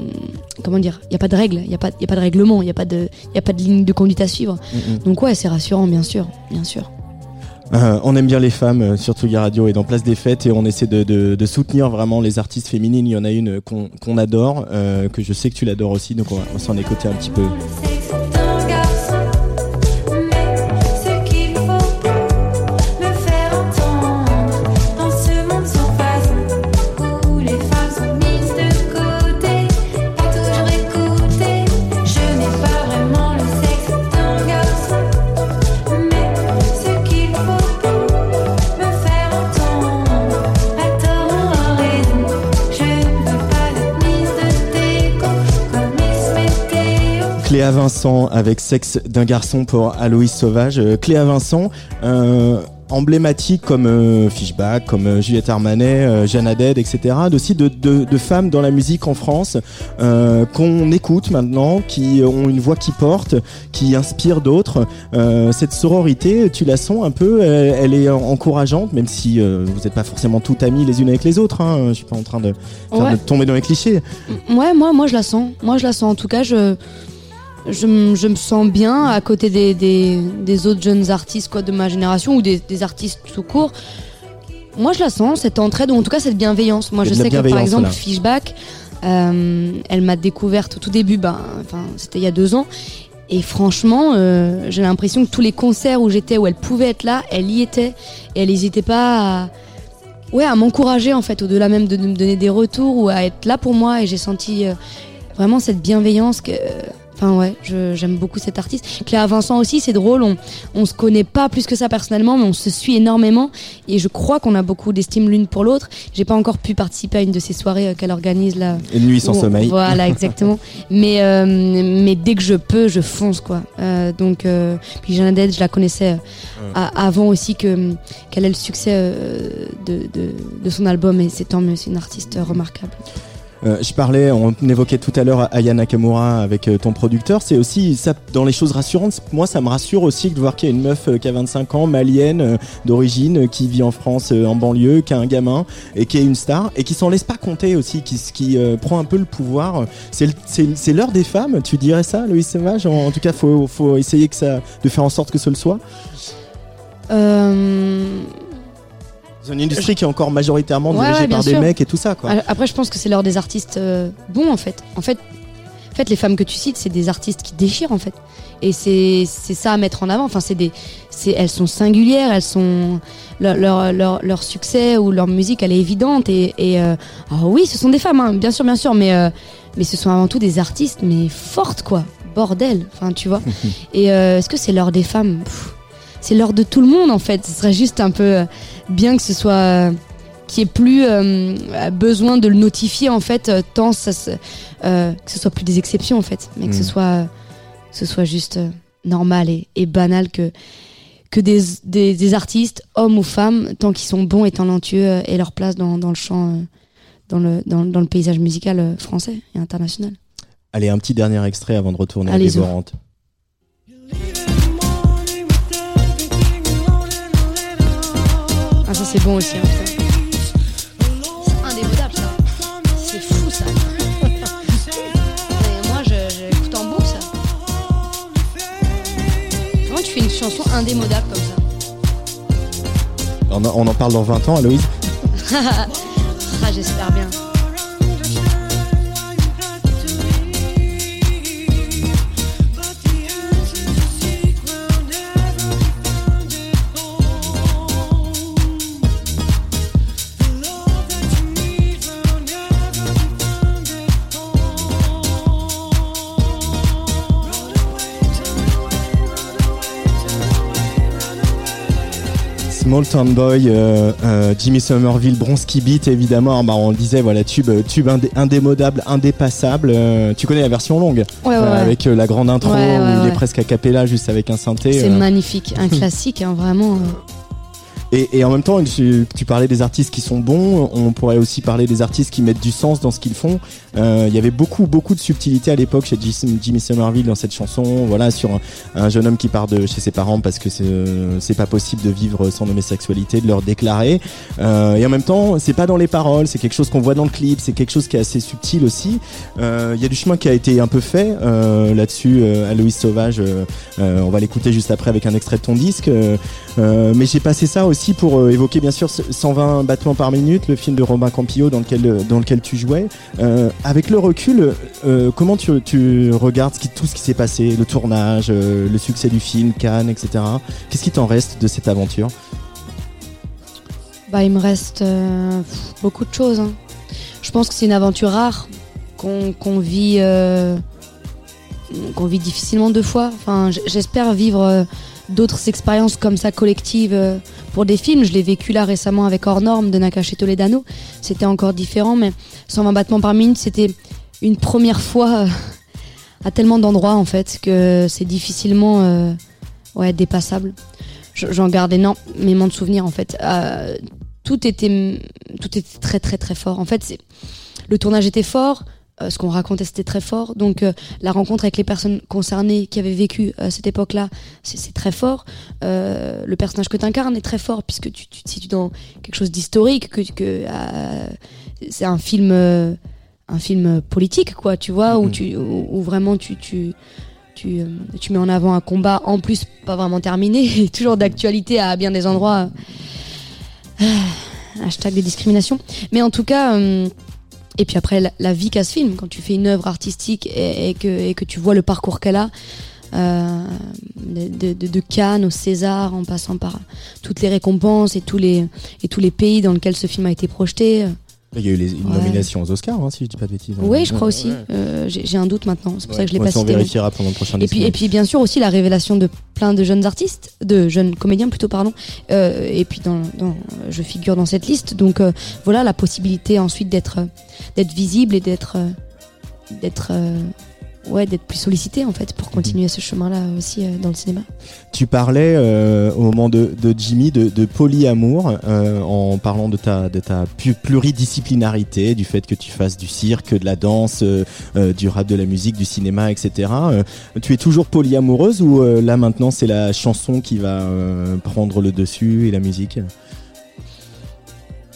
[SPEAKER 4] comment dire il y a pas de règles il y a pas il y a pas de règlement il y a pas de il y a pas de ligne de conduite à suivre donc ouais c'est rassurant bien sûr bien sûr
[SPEAKER 2] euh, on aime bien les femmes euh, sur Tsugi Radio et dans Place des Fêtes et on essaie de, de, de soutenir vraiment les artistes féminines. Il y en a une qu'on qu'on adore, euh, que je sais que tu l'adores aussi, donc on va, on s'en écouter un petit peu. Cléa Vincent avec Sexe d'un garçon pour Aloïs Sauvage. Euh, Cléa Vincent, euh, emblématique comme euh, Fishback, comme euh, Juliette Armanet, Jeanne Haddad, etc. Aussi de, de, de femmes dans la musique en France qu'on écoute maintenant, qui ont une voix qui porte, qui inspire d'autres. Cette sororité, tu la sens un peu, elle, elle est encourageante, même si vous n'êtes pas forcément toutes amies les unes avec les autres. Hein. Je suis pas en train de, faire
[SPEAKER 4] Ouais.
[SPEAKER 2] de tomber dans les clichés.
[SPEAKER 4] Ouais, moi, moi je la sens. Moi je la sens. En tout cas, je, je, me sens bien à côté des, des, des autres jeunes artistes quoi, de ma génération ou des, des artistes tout court. Moi je la sens, cette entraide, ou en tout cas cette bienveillance. Moi je sais que par exemple
[SPEAKER 2] là.
[SPEAKER 4] Fishback, euh, elle m'a découverte au tout début, ben, enfin, c'était il y a deux ans. Et franchement, euh, j'ai l'impression que tous les concerts où j'étais, où elle pouvait être là, elle y était. Et elle n'hésitait pas à, ouais, à m'encourager en fait, au-delà même de, de me donner des retours ou à être là pour moi. Et j'ai senti euh, vraiment cette bienveillance que. Enfin ouais, je- j'aime beaucoup cet artiste. Cléa Vincent aussi, c'est drôle, on, on se connaît pas plus que ça personnellement, mais on se suit énormément et je crois qu'on a beaucoup d'estime l'une pour l'autre. J'ai pas encore pu participer à une de ces soirées euh, qu'elle organise là.
[SPEAKER 2] Une nuit sans sommeil.
[SPEAKER 4] Voilà, [laughs] exactement. mais, euh, mais dès que je peux, je fonce, quoi. Euh, donc, euh, puis Jeanne Haddad, je la connaissais euh, avant aussi que qu'elle ait le succès euh, de, de, de son album, et c'est tant mieux, c'est une artiste remarquable.
[SPEAKER 2] Euh, je parlais, on évoquait tout à l'heure Aya Nakamura avec euh, ton producteur. C'est aussi ça dans les choses rassurantes. Moi, ça me rassure aussi de voir qu'il y a une meuf euh, qui a 25 ans, malienne d'origine, qui vit en France, en banlieue, qui a un gamin et qui est une star et qui s'en laisse pas compter aussi, qui, qui prend un peu le pouvoir. C'est l'heure des femmes. Tu dirais ça, Loïs Sauvage en, tout cas, faut faut essayer de faire en sorte que ce le soit. C'est une industrie qui est encore majoritairement
[SPEAKER 4] Ouais,
[SPEAKER 2] dirigée
[SPEAKER 4] ouais,
[SPEAKER 2] par des mecs et tout ça, quoi.
[SPEAKER 4] Après, je pense que c'est l'heure des artistes euh, bons, en fait. En fait, en fait, les femmes que tu cites, c'est des artistes qui déchirent, en fait. Et c'est c'est ça à mettre en avant. Enfin, c'est des, c'est elles sont singulières, elles sont leur leur, leur, leur succès ou leur musique, elle est évidente. Et, et euh, alors oui, ce sont des femmes, hein, bien sûr, bien sûr, mais euh, mais ce sont avant tout des artistes, mais fortes, quoi. Bordel, enfin, tu vois. [laughs] et euh, est-ce que c'est l'heure des femmes? Pff, C'est l'heure de tout le monde, en fait. Ce serait juste un peu euh, bien que ce soit euh, qui ait plus euh, besoin de le notifier en fait euh, tant ça se- euh, que ce soit plus des exceptions en fait mais que ce
[SPEAKER 2] Mm.
[SPEAKER 4] soit que ce soit juste normal et, et banal que que des, des, des artistes hommes ou femmes tant qu'ils sont bons et talentueux aient leur place dans, dans le champ dans le dans, dans le paysage musical français et international
[SPEAKER 2] Allez, un petit dernier extrait avant de retourner à. Dévorante.
[SPEAKER 4] Ah ça c'est bon aussi hein, c'est indémodable ça. C'est fou ça. [laughs] Et moi je- j'écoute en boucle ça. Comment tu fais une chanson indémodable comme ça?
[SPEAKER 2] On en, on en parle dans 20 ans, Aloïs [laughs]
[SPEAKER 4] ah j'espère bien
[SPEAKER 2] Small Town Boy, euh, euh, Jimmy Somerville, Bronski Beat, évidemment. Bah, on le disait, voilà, tube, tube indé- indémodable, indépassable. Euh, tu connais la version longue?
[SPEAKER 4] Ouais ouais,
[SPEAKER 2] Euh. Avec euh, la grande intro
[SPEAKER 4] Ouais, ouais,
[SPEAKER 2] où il est presque a cappella, juste avec un synthé.
[SPEAKER 4] c'est
[SPEAKER 2] euh.
[SPEAKER 4] magnifique un classique hein, vraiment euh.
[SPEAKER 2] Et, et en même temps, tu, parlais des artistes qui sont bons. On pourrait aussi parler des artistes qui mettent du sens dans ce qu'ils font. Euh, Il y avait beaucoup, beaucoup de subtilité à l'époque chez Jim- Jimmy Somerville dans cette chanson. Voilà, sur un, un jeune homme qui part de chez ses parents parce que c'est euh, pas possible de vivre son homosexualité, de leur déclarer. Euh, et en même temps, c'est pas dans les paroles. C'est quelque chose qu'on voit dans le clip. C'est quelque chose qui est assez subtil aussi. Euh, Il y a du chemin qui a été un peu fait là-dessus. Aloïs Sauvage, on va l'écouter juste après avec un extrait de ton disque. Mais j'ai passé ça aussi pour euh, évoquer bien sûr ce 120 battements par minute, le film de Robin Campillo dans lequel euh, dans lequel tu jouais. Euh, avec le recul, comment tu, regardes tout ce qui s'est passé, le tournage, le succès du film, Cannes, etc. Qu'est-ce qui t'en reste de cette aventure?
[SPEAKER 4] Bah, il me reste beaucoup de choses. hein. Je pense que c'est une aventure rare qu'on vit, qu'on vit difficilement deux fois. Enfin, j'espère vivre d'autres expériences comme ça collectives euh, pour des films. Je l'ai vécu là récemment avec Hors Norme de Nakache Toledano. C'était encore différent, mais 120 battements par minute, c'était une première fois euh, à tellement d'endroits en fait que c'est difficilement euh, ouais, dépassable. J'en garde énormément de souvenirs en fait. Euh, tout était tout était très très très fort. En fait, le tournage était fort, euh, ce qu'on racontait c'était très fort. Donc euh, la rencontre avec les personnes concernées qui avaient vécu à cette époque-là, c'est très fort. Euh, le personnage que tu incarnes est très fort puisque tu, tu te situes dans quelque chose d'historique, que, que c'est un film un film politique quoi, tu vois, où tu où, vraiment tu tu tu, tu, mets en avant un combat en plus pas vraiment terminé, [laughs] toujours d'actualité à bien des endroits. hashtag des discriminations. Mais en tout cas, et puis après, la, vie qu'a ce film, quand tu fais une œuvre artistique et, que, et que tu vois le parcours qu'elle a, euh, de, Cannes au César, en passant par toutes les récompenses et tous les, et tous les pays dans lesquels ce film a été projeté.
[SPEAKER 2] Il y a eu les, une nomination aux Oscars, hein, si je dis pas de bêtises.
[SPEAKER 4] Oui, je crois aussi. Euh, J'ai un doute maintenant. C'est pour ça que je l'ai pas cité.
[SPEAKER 2] On vérifiera pendant le prochain
[SPEAKER 4] et puis, et puis, bien sûr, aussi la révélation de plein de jeunes artistes, de jeunes comédiens plutôt, pardon. Euh, et puis, dans, dans, je figure dans cette liste. Donc, euh, voilà, la possibilité ensuite d'être d'être visible et d'être d'être ouais, d'être plus sollicité en fait pour continuer ce chemin-là aussi euh, dans le cinéma.
[SPEAKER 2] Tu parlais euh, au moment de, de Jimmy de, de polyamour euh, en parlant de ta, de ta pluridisciplinarité, du fait que tu fasses du cirque, de la danse, du rap, de la musique, du cinéma, etc. tu es toujours polyamoureuse ou là maintenant c'est la chanson qui va prendre le dessus et la musique?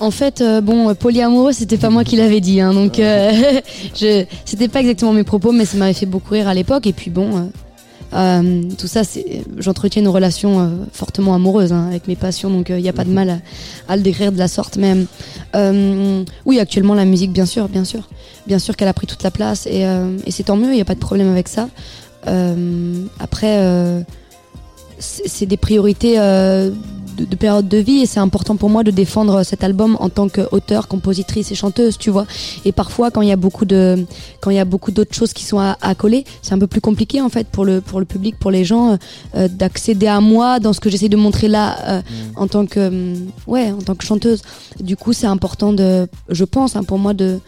[SPEAKER 4] En fait, euh, bon, polyamoureux, c'était pas moi qui l'avais dit, hein, donc euh, [laughs] c'était pas exactement mes propos, mais ça m'avait fait beaucoup rire à l'époque. Et puis bon, euh, tout ça, j'entretiens une relation fortement amoureuse hein, avec mes passions, donc il n'y a pas de mal à, le décrire de la sorte. Mais oui, actuellement la musique, bien sûr, bien sûr, bien sûr qu'elle a pris toute la place et, et c'est tant mieux, il n'y a pas de problème avec ça. après, c'est des priorités de, période de vie et c'est important pour moi de défendre cet album en tant qu'auteur, compositrice et chanteuse, tu vois. Et parfois, quand il y a beaucoup de, quand il y a beaucoup d'autres choses qui sont à, coller, c'est un peu plus compliqué en fait pour le pour le public, pour les gens, euh, d'accéder à moi dans ce que j'essaie de montrer là euh, mm. en tant que, euh, ouais, en tant que chanteuse. Du coup, c'est important de, je pense, hein, pour moi de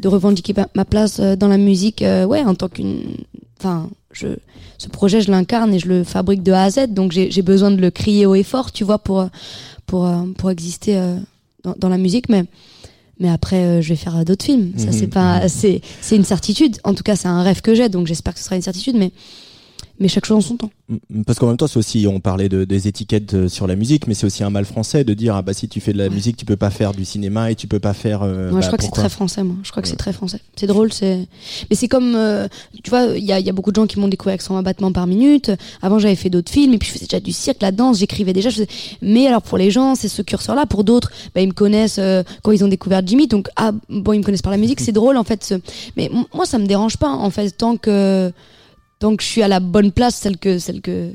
[SPEAKER 4] de revendiquer ma place dans la musique, ouais, en tant qu'une, enfin, je ce projet, je l'incarne et je le fabrique de A à Z. Donc j'ai besoin de le crier haut et fort, tu vois, pour, pour, pour exister euh, dans, dans la musique. Mais, mais après, euh, je vais faire d'autres films. Ça, c'est mhm. pas, c'est, c'est une certitude. En tout cas, c'est un rêve que j'ai. Donc j'espère que ce sera une certitude. Mais, mais chaque chose en son temps.
[SPEAKER 2] Parce qu'en même temps, c'est aussi, on parlait de, des étiquettes euh, sur la musique, mais c'est aussi un mal français de dire ah bah si tu fais de la musique, tu peux pas faire du cinéma et tu peux pas faire.
[SPEAKER 4] Euh, moi, je bah, crois que c'est très français. Moi, je crois que c'est très français. C'est drôle, c'est. Mais c'est comme, euh, tu vois, il y a, y a, beaucoup de gens qui m'ont découvert avec 120 battements par minute. Avant, j'avais fait d'autres films et puis je faisais déjà du cirque, la danse, j'écrivais déjà. Mais alors pour les gens, c'est ce curseur-là. Pour d'autres, bah, ils me connaissent quand ils ont découvert Jimmy. Donc ah bon, ils me connaissent par la musique. [laughs] C'est drôle en fait. Ce... Mais moi, ça me dérange pas en fait tant que donc je suis à la bonne place, celle que celle que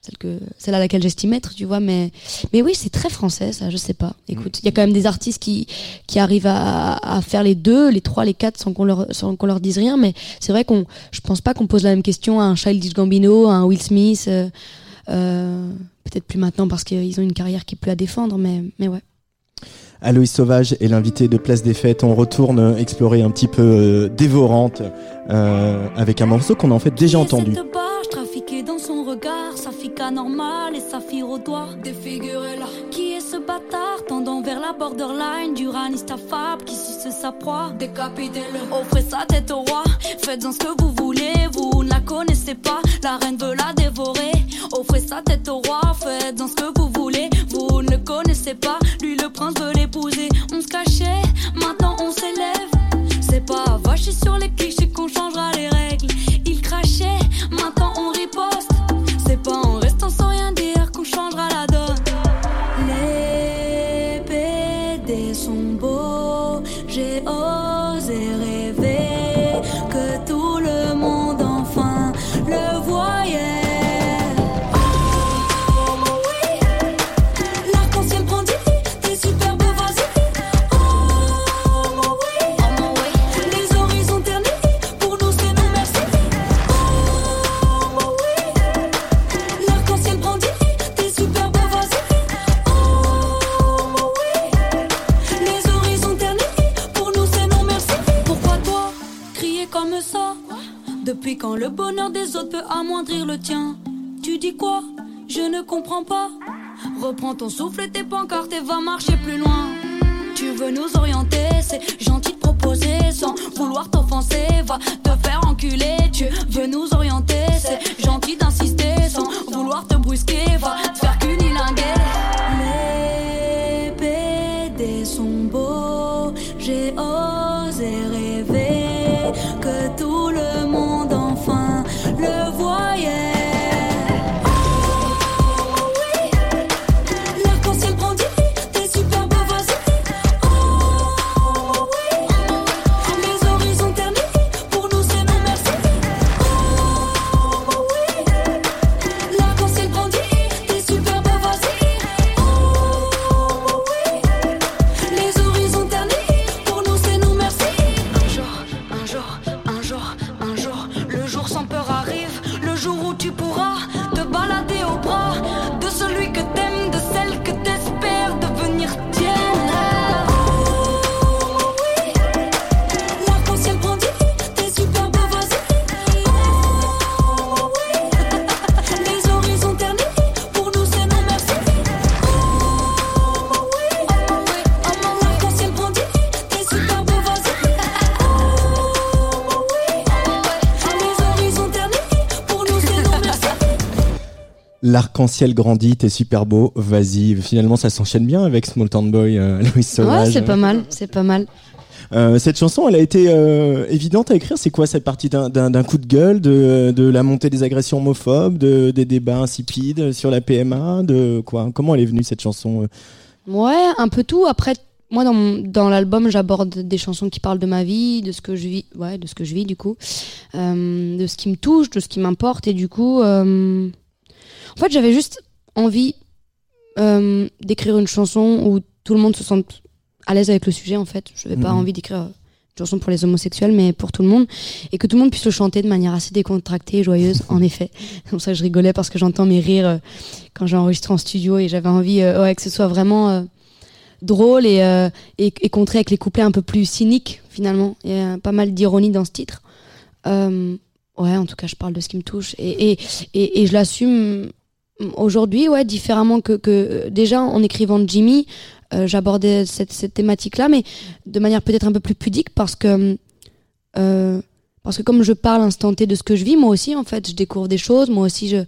[SPEAKER 4] celle que celle à laquelle j'estime être, tu vois. Mais mais oui, c'est très français, ça. Je sais pas. Écoute, il y a quand même des artistes qui qui arrivent à, à faire les deux, les trois, les quatre sans qu'on leur sans qu'on leur dise rien. Mais c'est vrai qu'on, je pense pas qu'on pose la même question à un Childish Gambino, à un Will Smith. Euh, euh, Peut-être plus maintenant parce qu'ils ont une carrière qui est plus à défendre, mais mais ouais.
[SPEAKER 2] Aloïs Sauvage est l'invité de Place des Fêtes. On retourne explorer un petit peu euh, dévorante euh, avec un morceau qu'on a en fait déjà entendu.
[SPEAKER 3] Trafiqué dans son regard, sa fille anormale et sa fille au doigt défigurée là. Qui est ce bâtard tendant vers la borderline du ranista fab qui suce sa proie? Décapitez-le, offrez sa tête au roi. Faites-en ce que vous voulez, vous ne la connaissez pas, la reine veut la dévorer. Offrez sa tête au roi, faites-en ce que vous voulez, vous ne le connaissez pas, lui le prince veut l'épouser. On se cachait, maintenant on s'élève. C'est pas vacher sur les clichés qu'on changera les règles. Il crachait, maintenant en restant sans rien dire qu'on changera la donne. Les PD sont beaux, j'ai Depuis quand le bonheur des autres peut amoindrir le tien Tu dis quoi? Je ne comprends pas. Reprends ton souffle, tes pancartes et va marcher plus loin. Tu veux nous orienter, c'est gentil de proposer sans vouloir t'offenser. Va te faire enculer, tu veux nous orienter, c'est gentil d'insister sans vouloir te brusquer. Va te faire cunilinguer. L'arc-en-ciel
[SPEAKER 2] grandit, t'es super beau, vas-y. Finalement, ça s'enchaîne bien avec Small Town Boy, euh, [laughs] Louis
[SPEAKER 4] Ouais,
[SPEAKER 2] Sauvage.
[SPEAKER 4] c'est pas mal, c'est pas mal.
[SPEAKER 2] Euh, cette chanson, elle a été euh, évidente à écrire. C'est quoi cette partie d'un- coup de gueule, de, de la montée des agressions homophobes, de, des débats insipides sur la PMA, de quoi? Comment elle est venue cette chanson
[SPEAKER 4] Ouais, un peu tout. Après, moi, dans, mon- dans l'album, j'aborde des chansons qui parlent de ma vie, de ce que je vis, ouais, de ce que je vis, du coup, euh, de ce qui me touche, de ce qui m'importe. Et du coup, en fait, j'avais juste envie euh, d'écrire une chanson où tout le monde se sente à l'aise avec le sujet, en fait. Je n'avais pas
[SPEAKER 2] Mhm.
[SPEAKER 4] envie d'écrire une chanson pour les homosexuels, mais pour tout le monde. Et que tout le monde puisse le chanter de manière assez décontractée et joyeuse, en [laughs] effet. C'est pour ça que je rigolais, parce que j'entends mes rires euh, quand j'ai enregistré en studio et j'avais envie euh, ouais, que ce soit vraiment euh, drôle et, euh, et, et contré avec les couplets un peu plus cyniques, finalement. Il y a pas mal d'ironie dans ce titre. Euh, ouais, en tout cas, je parle de ce qui me touche. Et, et, et, et je l'assume aujourd'hui, ouais, différemment que, déjà en écrivant Jimmy, euh, j'abordais cette, cette thématique-là, mais de manière peut-être un peu plus pudique parce que euh, parce que comme je parle instant T de ce que je vis, moi aussi en fait, je découvre des choses, moi aussi je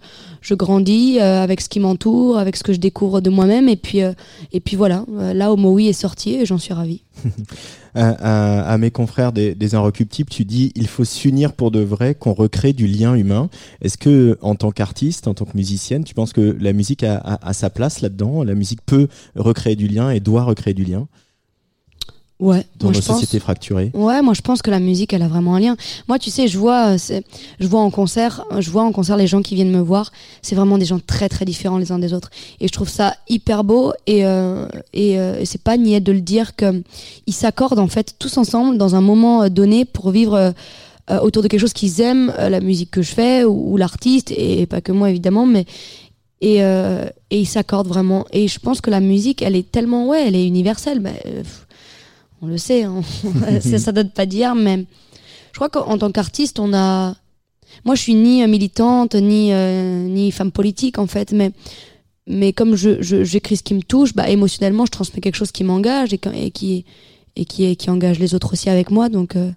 [SPEAKER 4] je grandis euh, avec ce qui m'entoure, avec ce que je découvre de moi-même, et puis euh, et puis voilà, euh, là Homo Oui est sorti et j'en suis ravie. [laughs]
[SPEAKER 2] à, mes confrères des, des Inrecuptibles, tu dis il faut s'unir pour de vrai, qu'on recrée du lien humain. Est-ce que, en tant qu'artiste, en tant que musicienne, tu penses que la musique a- a sa place là-dedans? La musique peut recréer du lien et doit recréer du lien?
[SPEAKER 4] Ouais,
[SPEAKER 2] dans
[SPEAKER 4] moi,
[SPEAKER 2] nos
[SPEAKER 4] je pense-
[SPEAKER 2] sociétés fracturées.
[SPEAKER 4] Ouais, moi je pense que la musique elle a vraiment un lien. Moi tu sais, je vois euh, je vois en concert, euh, je vois en concert les gens qui viennent me voir, c'est vraiment des gens très très différents les uns des autres. Et je trouve ça hyper beau et euh, et, euh, et c'est pas niais de le dire que ils s'accordent en fait tous ensemble dans un moment euh, donné pour vivre euh, autour de quelque chose qu'ils aiment, la musique que je fais ou, ou l'artiste et, pas que moi évidemment mais et, euh, et ils s'accordent vraiment. Et je pense que la musique elle est tellement ouais, elle est universelle bah, pff, on le sait, hein. [laughs] ça, ça date pas d'hier, mais je crois qu'en tant qu'artiste, on a. Moi, je suis ni euh, militante, ni, euh, ni femme politique, en fait, mais, comme je, je- j'écris ce qui me touche, bah, émotionnellement, je transmets quelque chose qui m'engage et, qui- engage les autres aussi avec moi. Donc, euh,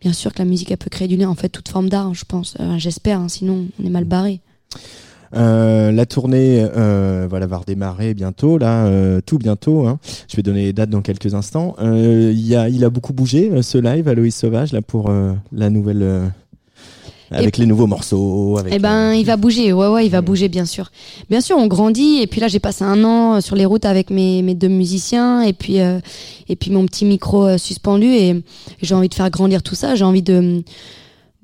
[SPEAKER 4] bien sûr que la musique, peut créer du lien, en fait, toute forme d'art, je pense. J'espère, hein, sinon, on est mal barré.
[SPEAKER 2] Euh, la tournée euh, voilà, va redémarrer bientôt, là, euh, tout bientôt. Hein. Je vais donner les dates dans quelques instants. Euh, il y a, il a beaucoup bougé euh, ce live à Loïs Sauvage là pour euh, la nouvelle, euh, avec les nouveaux morceaux. Avec,
[SPEAKER 4] Eh ben,
[SPEAKER 2] euh,
[SPEAKER 4] il va bouger. Ouais, ouais, il va bouger, bien sûr. Bien sûr, on grandit. Et puis là, j'ai passé un an euh, sur les routes avec mes, mes deux musiciens et puis euh, et puis mon petit micro euh, suspendu. Et j'ai envie de faire grandir tout ça. J'ai envie de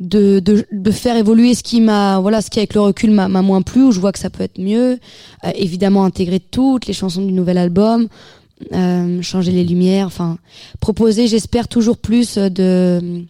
[SPEAKER 4] de, de de faire évoluer ce qui m'a voilà ce qui avec le recul m'a moins plu où je vois que ça peut être mieux. Euh, évidemment, intégrer toutes les chansons du nouvel album. euh, changer les lumières, enfin proposer, j'espère toujours plus de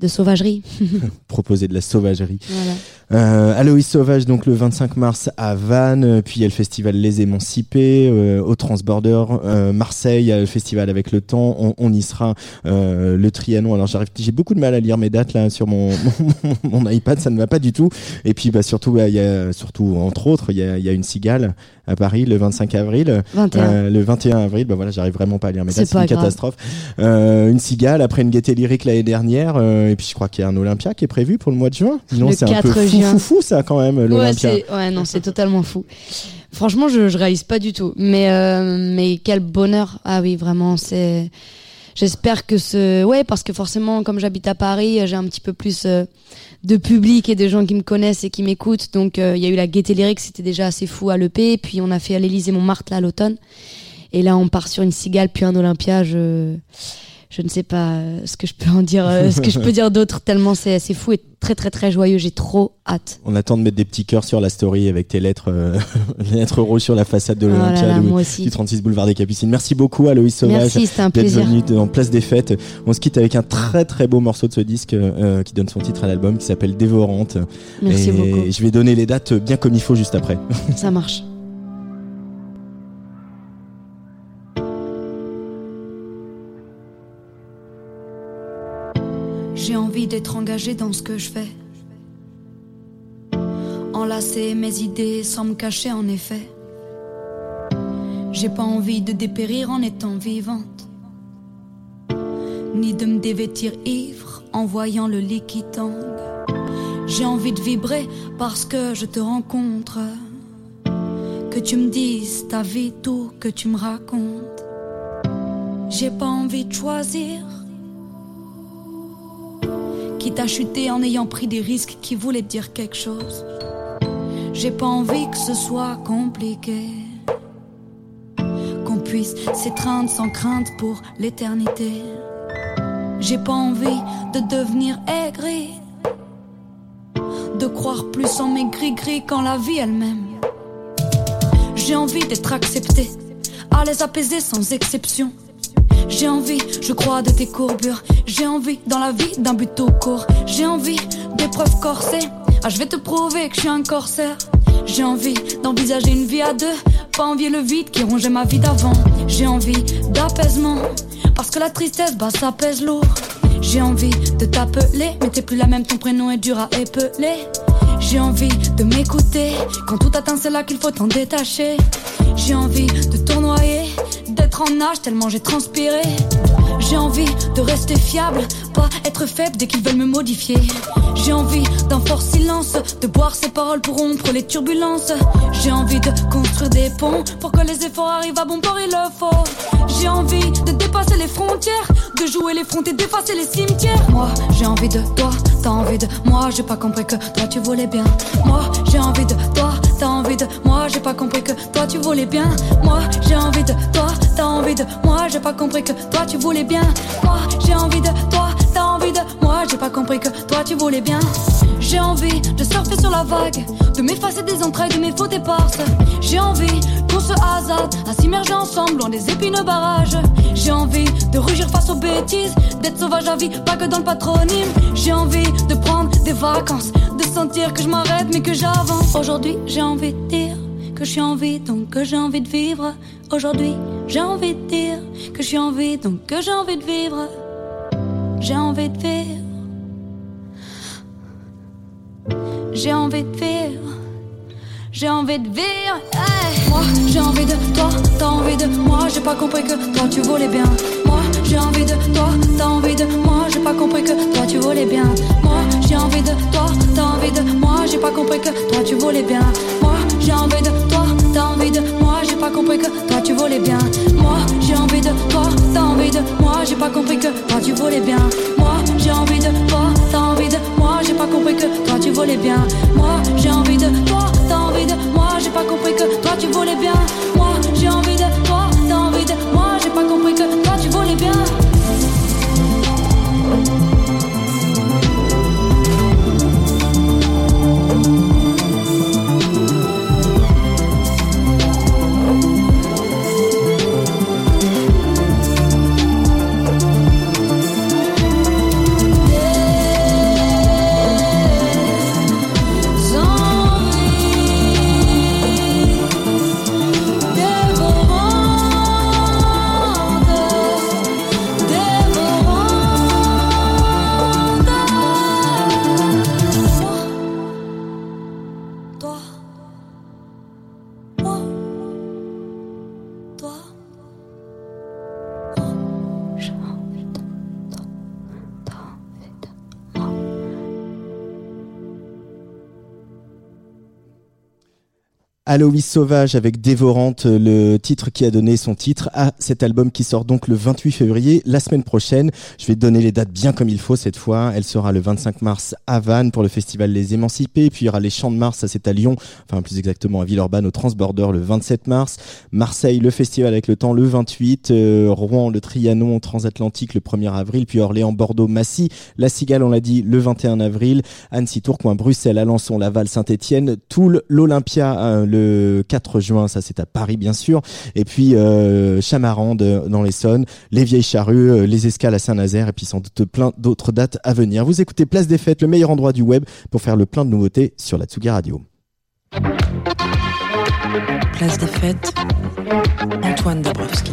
[SPEAKER 4] de sauvagerie. [laughs]
[SPEAKER 2] Proposer de la sauvagerie.
[SPEAKER 4] voilà.
[SPEAKER 2] Euh, Aloïs Sauvage, donc le 25 mars à Vannes, euh, puis il y a le festival Les Émancipés, euh, au Transborder, euh, Marseille, il y a le festival avec le temps, on, on y sera, euh, le Trianon. Alors j'arrive, j'ai beaucoup de mal à lire mes dates là sur mon, [laughs] mon, mon iPad, ça ne va pas du tout. Et puis bah, surtout, bah, il y a, surtout entre autres, il y a, il y a une cigale à Paris le 25 avril.
[SPEAKER 4] 21.
[SPEAKER 2] Euh, le 21 avril, bah voilà, j'arrive vraiment pas à lire
[SPEAKER 4] C'est
[SPEAKER 2] dates, c'est une
[SPEAKER 4] grave.
[SPEAKER 2] catastrophe. Euh, une cigale, après une gaieté lyrique l'année dernière, euh, et puis je crois qu'il y a un Olympia qui est prévu pour le mois de juin.
[SPEAKER 4] Le
[SPEAKER 2] c'est un peu
[SPEAKER 4] 4
[SPEAKER 2] fou, fou, fou, ça quand même,
[SPEAKER 4] Ouais,
[SPEAKER 2] l'Olympia.
[SPEAKER 4] c'est- ouais, non, c'est totalement fou. Franchement, je, je réalise pas du tout. Mais, euh, mais quel bonheur. Ah oui, vraiment, c'est. J'espère que ce. Ouais, parce que forcément, comme j'habite à Paris, j'ai un petit peu plus euh, de public et de gens qui me connaissent et qui m'écoutent. Donc, euh, il y a eu la Gaieté Lyrique, c'était déjà assez fou à l'EP. Puis, on a fait à l'Élysée Montmartre, là, l'automne. Et là, on part sur une cigale, puis un Olympia. Je. Je ne sais pas euh, ce que je peux en dire, euh, ce que je peux dire d'autre, tellement c'est c'est fou et très très très joyeux. J'ai trop hâte.
[SPEAKER 2] On attend de mettre des petits cœurs sur la story avec tes lettres, euh, [laughs] les lettres rouges sur la façade de
[SPEAKER 4] Oh
[SPEAKER 2] l'Olympia du-
[SPEAKER 4] moi
[SPEAKER 2] du
[SPEAKER 4] aussi.
[SPEAKER 2] 36 boulevard des Capucines. Merci beaucoup Aloïs Sauvage d'être
[SPEAKER 4] plaisir.
[SPEAKER 2] venu en place des fêtes. On se quitte avec un très très beau morceau de ce disque euh, qui donne son titre à l'album qui s'appelle Dévorante.
[SPEAKER 4] Merci
[SPEAKER 2] et
[SPEAKER 4] beaucoup.
[SPEAKER 2] je vais donner les dates bien comme il faut juste après.
[SPEAKER 4] Ça marche.
[SPEAKER 3] J'ai envie d'être engagé dans ce que je fais. Enlacer mes idées sans me cacher en effet. J'ai pas envie de dépérir en étant vivante. Ni de me dévêtir ivre en voyant le lit qui tangue. J'ai envie de vibrer parce que je te rencontre. Que tu me dises ta vie, tout que tu me racontes. J'ai pas envie de choisir qui t'a chuté en ayant pris des risques qui voulaient dire quelque chose. J'ai pas envie que ce soit compliqué. Qu'on puisse s'étreindre sans crainte pour l'éternité. J'ai pas envie de devenir aigri. De croire plus en mes gris-gris quand la vie elle-même. J'ai envie d'être accepté, à les apaiser sans exception. J'ai envie, je crois, de tes courbures. J'ai envie, dans la vie, d'un but tout court. J'ai envie d'épreuves corsées. Ah, je vais te prouver que je suis un corsaire. J'ai envie d'envisager une vie à deux. Pas envier le vide qui rongeait ma vie d'avant. J'ai envie d'apaisement. Parce que la tristesse, bah, ça pèse lourd. J'ai envie de t'appeler, mais t'es plus la même, ton prénom est dur à épeler. J'ai envie de m'écouter. Quand tout atteint, c'est là qu'il faut t'en détacher. J'ai envie de tournoyer, d'être en nage tellement j'ai transpiré. J'ai envie de rester fiable, pas être faible dès qu'ils veulent me modifier. J'ai envie d'un fort silence, de boire ces paroles pour rompre les turbulences. J'ai envie de construire des ponts pour que les efforts arrivent à bon port, il le faut. J'ai envie de dépasser les frontières, de jouer les fronts et d'effacer les cimetières. Moi, j'ai envie de toi, t'as envie de moi, j'ai pas compris que toi tu voulais bien. Moi, j'ai envie de toi, t'as envie de moi, j'ai pas compris que toi tu voulais bien. Moi, j'ai envie de toi, t'as envie de moi, j'ai pas compris que toi tu voulais bien. Moi, j'ai envie de toi, moi, j'ai pas compris que toi tu voulais bien. J'ai envie de surfer sur la vague, de m'effacer des entrailles de mes fautes éparses. J'ai envie qu'on se hasarde à s'immerger ensemble loin des épineux barrages. J'ai envie de rugir face aux bêtises, d'être sauvage à vie, pas que dans le patronyme. J'ai envie de prendre des vacances, de sentir que je m'arrête mais que j'avance. Aujourd'hui, j'ai envie de dire que je suis en vie, donc que j'ai envie de vivre. Aujourd'hui, j'ai envie de dire que je suis en vie, donc que j'ai envie de vivre. J'ai envie de vivre. J'ai envie de vivre. J'ai envie de vivre. Moi, j'ai envie de toi, t'as envie de moi. J'ai pas compris que toi tu voulais bien. Moi, j'ai envie de toi, t'as envie de moi. J'ai pas compris que toi tu voulais bien. Moi, j'ai envie de toi, t'as envie de moi. J'ai pas compris que toi tu voulais bien. Moi, j'ai envie de toi, t'as envie de. Pas compris que toi tu voulais bien. Moi, j'ai envie de toi, t'as envie de moi. J'ai pas compris que toi tu voulais bien. Moi, j'ai envie de toi, t'as envie de moi. J'ai pas compris que toi tu voulais bien. Moi, j'ai envie de toi, t'as envie de moi. J'ai pas compris que toi tu voulais bien. Moi, j'ai envie de toi, t'as envie de moi. J'ai pas compris que
[SPEAKER 2] Aloïs Sauvage avec Dévorante, le titre qui a donné son titre à cet album qui sort donc le 28 février, la semaine prochaine. Je vais donner les dates bien comme il faut cette fois. Elle sera le 25 mars à Vannes pour le festival Les Émancipés, puis il y aura les Champs de Mars, ça c'est à Lyon, enfin plus exactement à Villeurbanne au Transborder le 27 mars, Marseille le festival avec le temps le 28, euh, Rouen le Trianon transatlantique le 1er avril, puis Orléans, Bordeaux, Massy, La Cigale on l'a dit le 21 avril, Annecy, Tourcoing, Bruxelles, Alençon, Laval, Saint-Étienne, Toul, l'Olympia euh, le 4 juin, ça c'est à Paris bien sûr, et puis euh, Chamarande dans l'Essonne, les Vieilles Charrues, euh, les Escales à Saint-Nazaire, et puis sans doute plein d'autres dates à venir. Vous écoutez Place des Fêtes, le meilleur endroit du web pour faire le plein de nouveautés sur la Tsugi Radio.
[SPEAKER 1] Place des Fêtes, Antoine Dabrowski.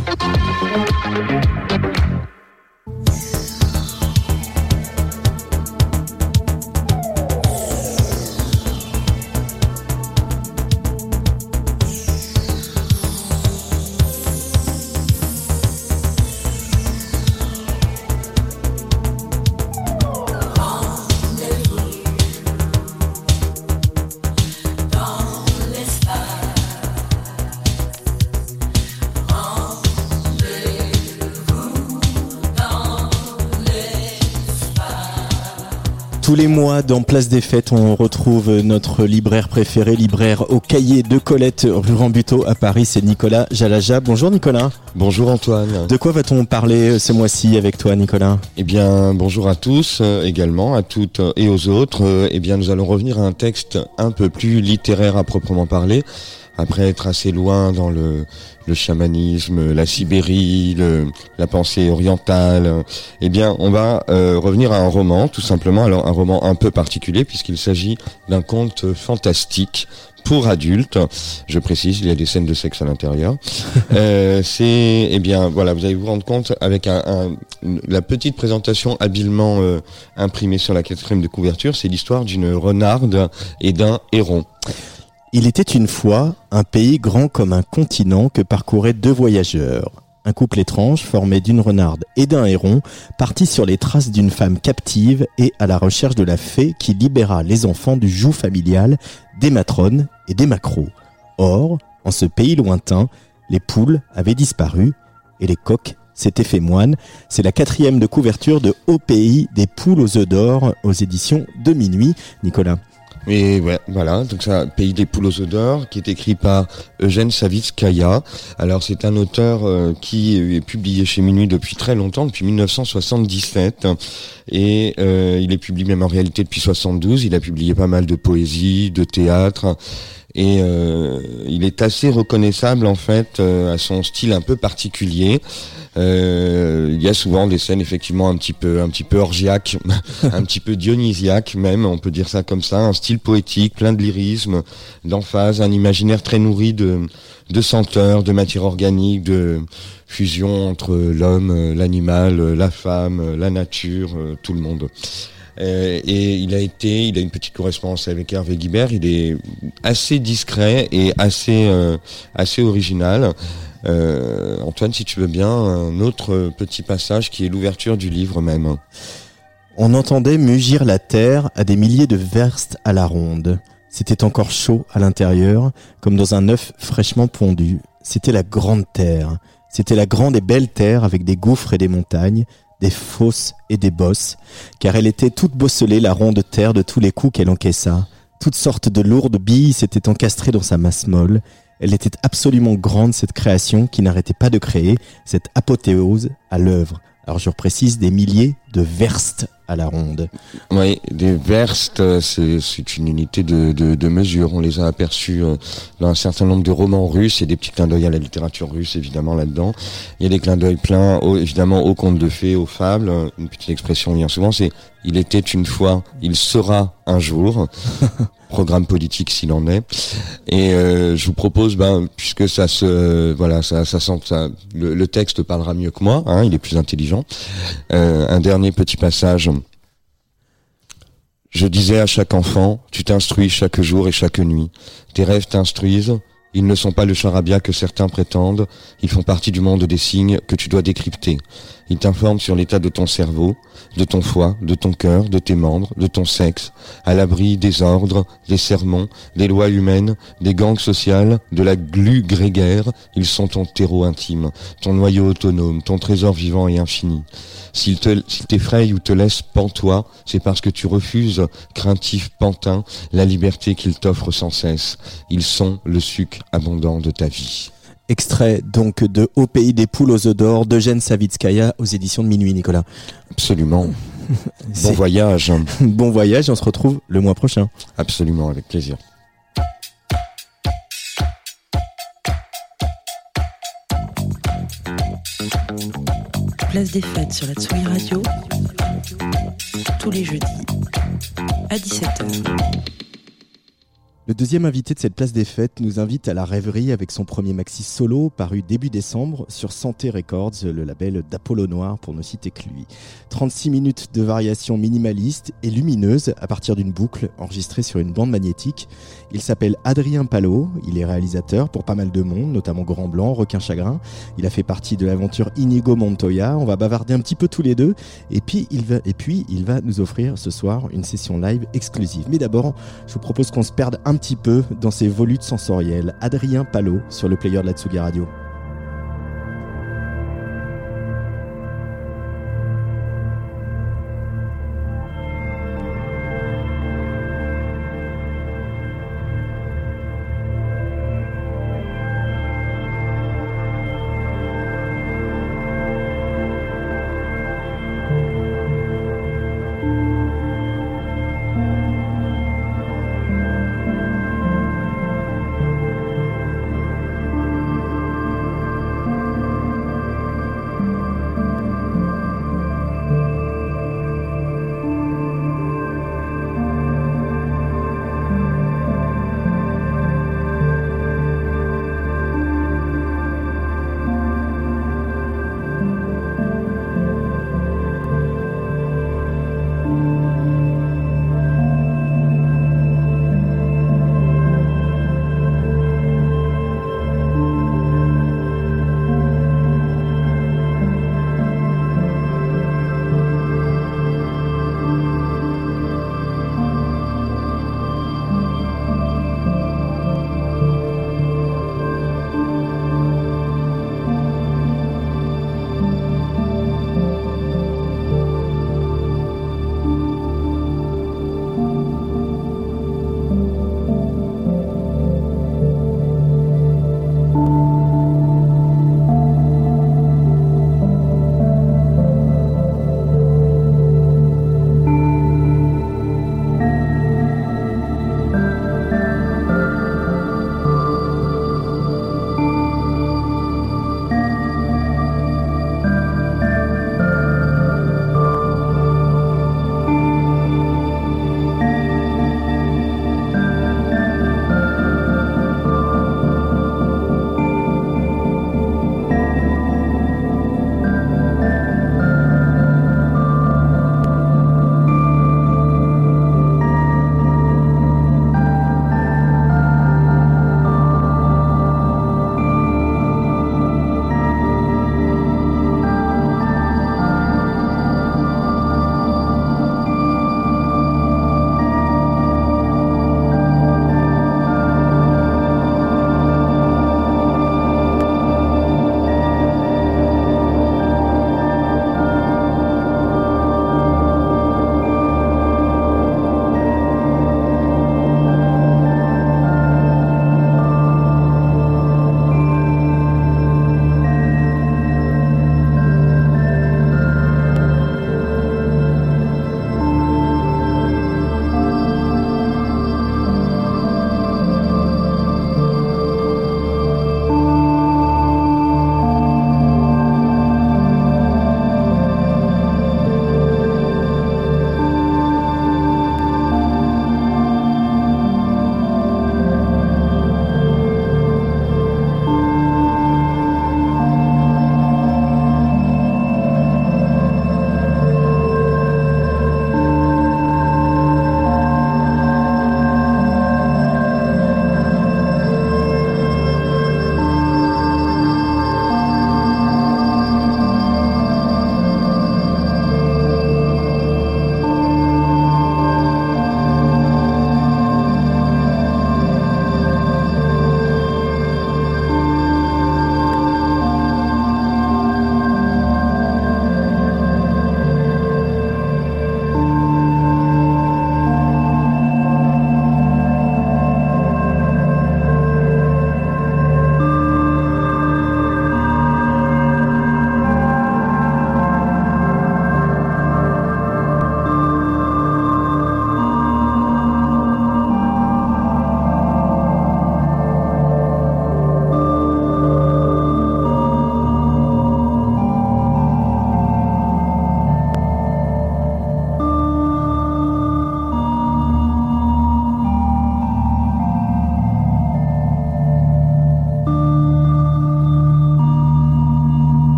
[SPEAKER 2] Tous les mois, dans Place des Fêtes, on retrouve notre libraire préféré, libraire au cahier de Colette, rue Rambuteau à Paris, c'est Nicolas Jalaja. Bonjour Nicolas.
[SPEAKER 5] Bonjour Antoine.
[SPEAKER 2] De quoi va-t-on parler ce mois-ci avec toi Nicolas?
[SPEAKER 5] Eh bien, bonjour à tous euh, également, à toutes et aux autres. Euh, eh bien, nous allons revenir à un texte un peu plus littéraire à proprement parler après être assez loin dans le, le chamanisme, la Sibérie, le, la pensée orientale, eh bien, on va euh, revenir à un roman, tout simplement. Alors, un roman un peu particulier puisqu'il s'agit d'un conte fantastique pour adultes. Je précise, il y a des scènes de sexe à l'intérieur. [laughs] euh, c'est, eh bien, voilà, vous allez vous rendre compte avec un, un la petite présentation habilement euh, imprimée sur la quatrième de couverture, c'est l'histoire d'une renarde et d'un héron.
[SPEAKER 2] Il était une fois un pays grand comme un continent que parcouraient deux voyageurs. Un couple étrange formé d'une renarde et d'un héron partit sur les traces d'une femme captive et à la recherche de la fée qui libéra les enfants du joug familial des matrones et des macros. Or, en ce pays lointain, les poules avaient disparu et les coqs s'étaient fait moines. C'est la quatrième de couverture de Au pays des poules aux œufs d'or aux éditions de minuit. Nicolas.
[SPEAKER 5] Et ouais, voilà, donc ça, Pays des poules aux d'or, qui est écrit par Eugène Savitskaya. Alors c'est un auteur euh, qui est publié chez Minuit depuis très longtemps, depuis 1977, et euh, il est publié même en réalité depuis 72. Il a publié pas mal de poésie, de théâtre. Et euh, il est assez reconnaissable en fait à son style un peu particulier. Euh, il y a souvent des scènes effectivement un petit peu, un petit peu orgiaques, [laughs] un petit peu dionysiaques même, on peut dire ça comme ça, un style poétique, plein de lyrisme, d'emphase, un imaginaire très nourri de, de senteurs, de matière organique, de fusion entre l'homme, l'animal, la femme, la nature, tout le monde. Euh, et il a été, il a une petite correspondance avec Hervé Guibert. Il est assez discret et assez, euh, assez original. Euh, Antoine, si tu veux bien, un autre petit passage qui est l'ouverture du livre même.
[SPEAKER 2] On entendait mugir la terre à des milliers de verstes à la ronde. C'était encore chaud à l'intérieur, comme dans un œuf fraîchement pondu. C'était la grande terre. C'était la grande et belle terre avec des gouffres et des montagnes, des fosses et des bosses, car elle était toute bosselée, la ronde terre de tous les coups qu'elle encaissa. Toutes sortes de lourdes billes s'étaient encastrées dans sa masse molle, elle était absolument grande, cette création qui n'arrêtait pas de créer, cette apothéose à l'œuvre. Alors je précise des milliers de verstes à la ronde.
[SPEAKER 5] Oui, des verstes, c'est une unité de, de, de, mesure. On les a aperçus euh, dans un certain nombre de romans russes et des petits clins d'œil à la littérature russe, évidemment, là-dedans. Il y a des clins d'œil pleins, évidemment, aux contes de fées, aux fables. Une petite expression vient souvent, c'est « il était une fois, il sera un jour [laughs] ». programme politique s'il en est. Et euh, je vous propose, ben, puisque ça se, voilà, ça, ça sent, ça, le, le, texte parlera mieux que moi, hein, il est plus intelligent. Euh, un dernier petit passage. Je disais à chaque enfant, tu t'instruis chaque jour et chaque nuit. Tes rêves t'instruisent Ils ne sont pas le charabia que certains prétendent, ils font partie du monde des signes que tu dois décrypter. Ils t'informent sur l'état de ton cerveau, de ton foie, de ton cœur, de tes membres, de ton sexe, à l'abri des ordres, des sermons, des lois humaines, des gangs sociales, de la glu grégaire, ils sont ton terreau intime, ton noyau autonome, ton trésor vivant et infini. S'ils t'effrayent ou te laissent pantois, c'est parce que tu refuses, craintif pantin, la liberté qu'ils t'offrent sans cesse. Ils sont le sucre abondant de ta vie.
[SPEAKER 2] Extrait donc de Au pays des poules aux œufs d'or d'Eugène Savitskaya aux éditions de Minuit, Nicolas.
[SPEAKER 5] Absolument. [laughs] bon voyage. [laughs]
[SPEAKER 2] bon voyage, on se retrouve le mois prochain.
[SPEAKER 5] Absolument, avec plaisir.
[SPEAKER 1] Place des fêtes sur la Tsugi Radio, tous les jeudis à 17h.
[SPEAKER 2] Le deuxième invité de cette place des fêtes nous invite à la rêverie avec son premier maxi solo paru début décembre sur Santé Records, le label d'Apollo Noir pour ne citer que lui. 36 minutes de variations minimalistes et lumineuses à partir d'une boucle enregistrée sur une bande magnétique. Il s'appelle Adrien Palot, il est réalisateur pour pas mal de monde, notamment Grand Blanc, Requin Chagrin. Il a fait partie de l'aventure Inigo Montoya. On va bavarder un petit peu tous les deux et puis il va, et puis, il va nous offrir ce soir une session live exclusive. Mais d'abord, je vous propose qu'on se perde un petit peu dans ses volutes sensorielles. Adrien Palot sur le player de la Tsugi Radio.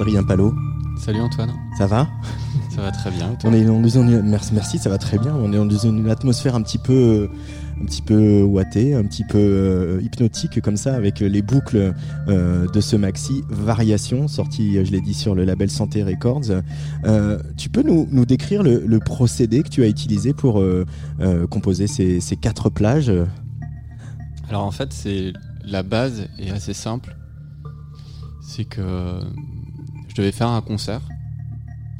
[SPEAKER 2] Adrien Palot.
[SPEAKER 6] Salut Antoine.
[SPEAKER 2] Ça va?
[SPEAKER 6] Ça va très bien.
[SPEAKER 2] On est dans une, merci, merci, ça va très bien. On est dans une atmosphère un petit peu, un petit peu un petit peu euh, hypnotique comme ça, avec les boucles euh, de ce maxi Variation, sorti, je l'ai dit, sur le label Santé Records. Euh, tu peux nous, nous décrire le, le, procédé que tu as utilisé pour composer ces, ces quatre plages?
[SPEAKER 6] Alors en fait, c'est la base est assez simple. C'est que devais faire un concert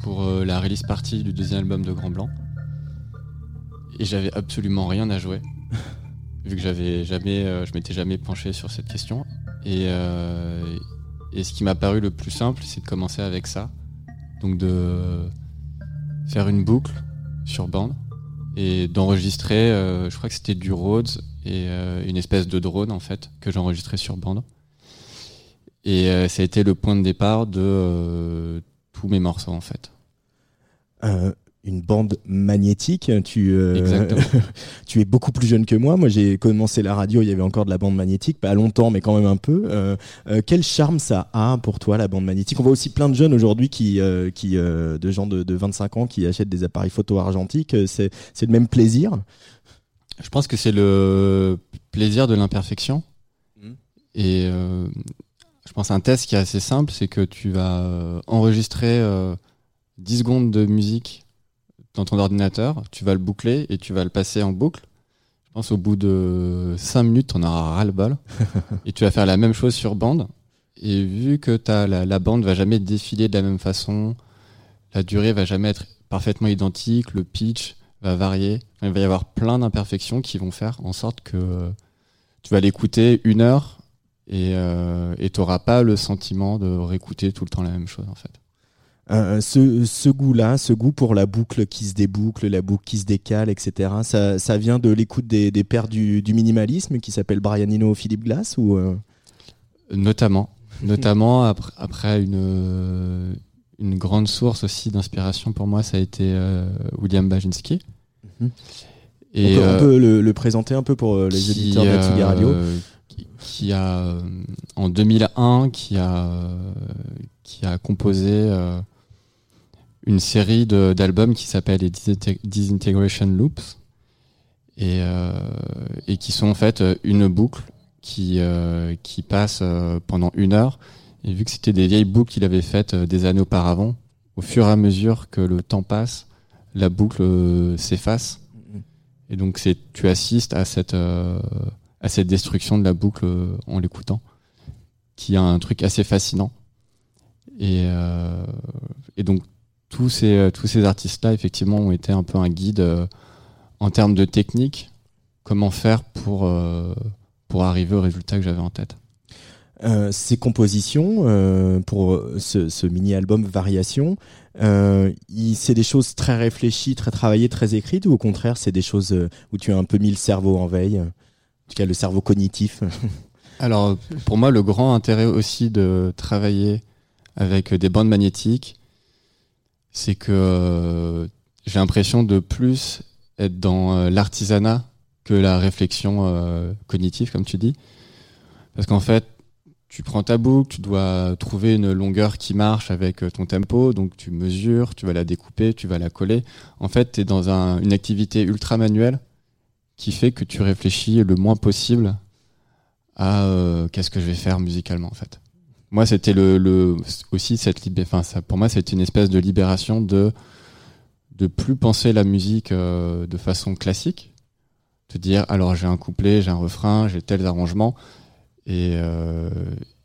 [SPEAKER 6] pour euh, la release party du deuxième album de Grand Blanc. Et j'avais absolument rien à jouer. [laughs] vu que j'avais jamais, euh, je m'étais jamais penché sur cette question. Et, euh, et ce qui m'a paru le plus simple, c'est de commencer avec ça. Donc de faire une boucle sur bande et d'enregistrer, je crois que c'était du Rhodes et une espèce de drone en fait que j'enregistrais sur bande. Et ça a été le point de départ de tous mes morceaux en fait.
[SPEAKER 2] Euh, une bande magnétique. Tu, euh, [laughs] tu es beaucoup plus jeune que moi. Moi, j'ai commencé la radio, il y avait encore de la bande magnétique, pas longtemps, mais quand même un peu. Euh, quel charme ça a pour toi, la bande magnétique? On voit aussi plein de jeunes aujourd'hui, qui, qui, de gens de, 25 ans, qui achètent des appareils photo argentiques. C'est le même plaisir?
[SPEAKER 6] Je pense que c'est le plaisir de l'imperfection. Mmh. Et je pense un test qui est assez simple, c'est que tu vas enregistrer 10 secondes de musique dans ton ordinateur, tu vas le boucler et tu vas le passer en boucle. Je pense au bout de 5 minutes, on aura ras-le-bol. [laughs] et tu vas faire la même chose sur bande. Et vu que as la, la, bande va jamais défiler de la même façon, la durée va jamais être parfaitement identique, le pitch va varier. Il va y avoir plein d'imperfections qui vont faire en sorte que tu vas l'écouter une heure et euh, tu n'auras pas le sentiment de réécouter tout le temps la même chose en fait.
[SPEAKER 2] Euh, ce, ce goût-là, ce goût pour la boucle qui se déboucle, la boucle qui se décale, etc. Ça, ça vient de l'écoute des, des, pères du, du minimalisme qui s'appellent Brian Eno, Philippe Glass ou euh?
[SPEAKER 6] Notamment, notamment [laughs] après, après une, une grande source aussi d'inspiration pour moi, ça a été euh, William Baginski.
[SPEAKER 2] Mhm. Et on peut, le, le, présenter un peu pour les auditeurs de Tsugi Radio
[SPEAKER 6] qui a en 2001 qui a qui a composé une série d'albums qui s'appelle les Disintegration Loops et, euh, et, qui sont en fait une boucle qui, euh, qui passe euh, pendant une heure. Et vu que c'était des vieilles boucles qu'il avait faites des années auparavant, au fur et à mesure que le temps passe, la boucle s'efface. Et donc c'est tu assistes à cette, à cette destruction de la boucle en l'écoutant, qui a un truc assez fascinant. Et, et donc tous ces, euh, tous ces artistes-là, effectivement, ont été un peu un guide euh, en termes de technique, comment faire pour, euh, pour arriver au résultat que j'avais en tête.
[SPEAKER 2] ces compositions pour ce, mini-album Variation, c'est des choses très réfléchies, très travaillées, très écrites, ou au contraire, c'est des choses où tu as un peu mis le cerveau en veille, tout le cerveau cognitif [laughs]
[SPEAKER 6] Alors, pour moi, le grand intérêt aussi de travailler avec des bandes magnétiques, c'est que euh, j'ai l'impression de plus être dans euh, l'artisanat que la réflexion euh, cognitive, comme tu dis. Parce qu'en fait, tu prends ta boucle, tu dois trouver une longueur qui marche avec ton tempo, donc tu mesures, tu vas la découper, tu vas la coller. En fait, tu es dans une activité ultra manuelle qui fait que tu réfléchis le moins possible à qu'est-ce que je vais faire musicalement en fait. Moi, c'était le, aussi cette enfin, pour moi, c'était une espèce de libération de de plus penser la musique euh, de façon classique, de dire alors j'ai un couplet, j'ai un refrain, j'ai tels arrangements, et, euh,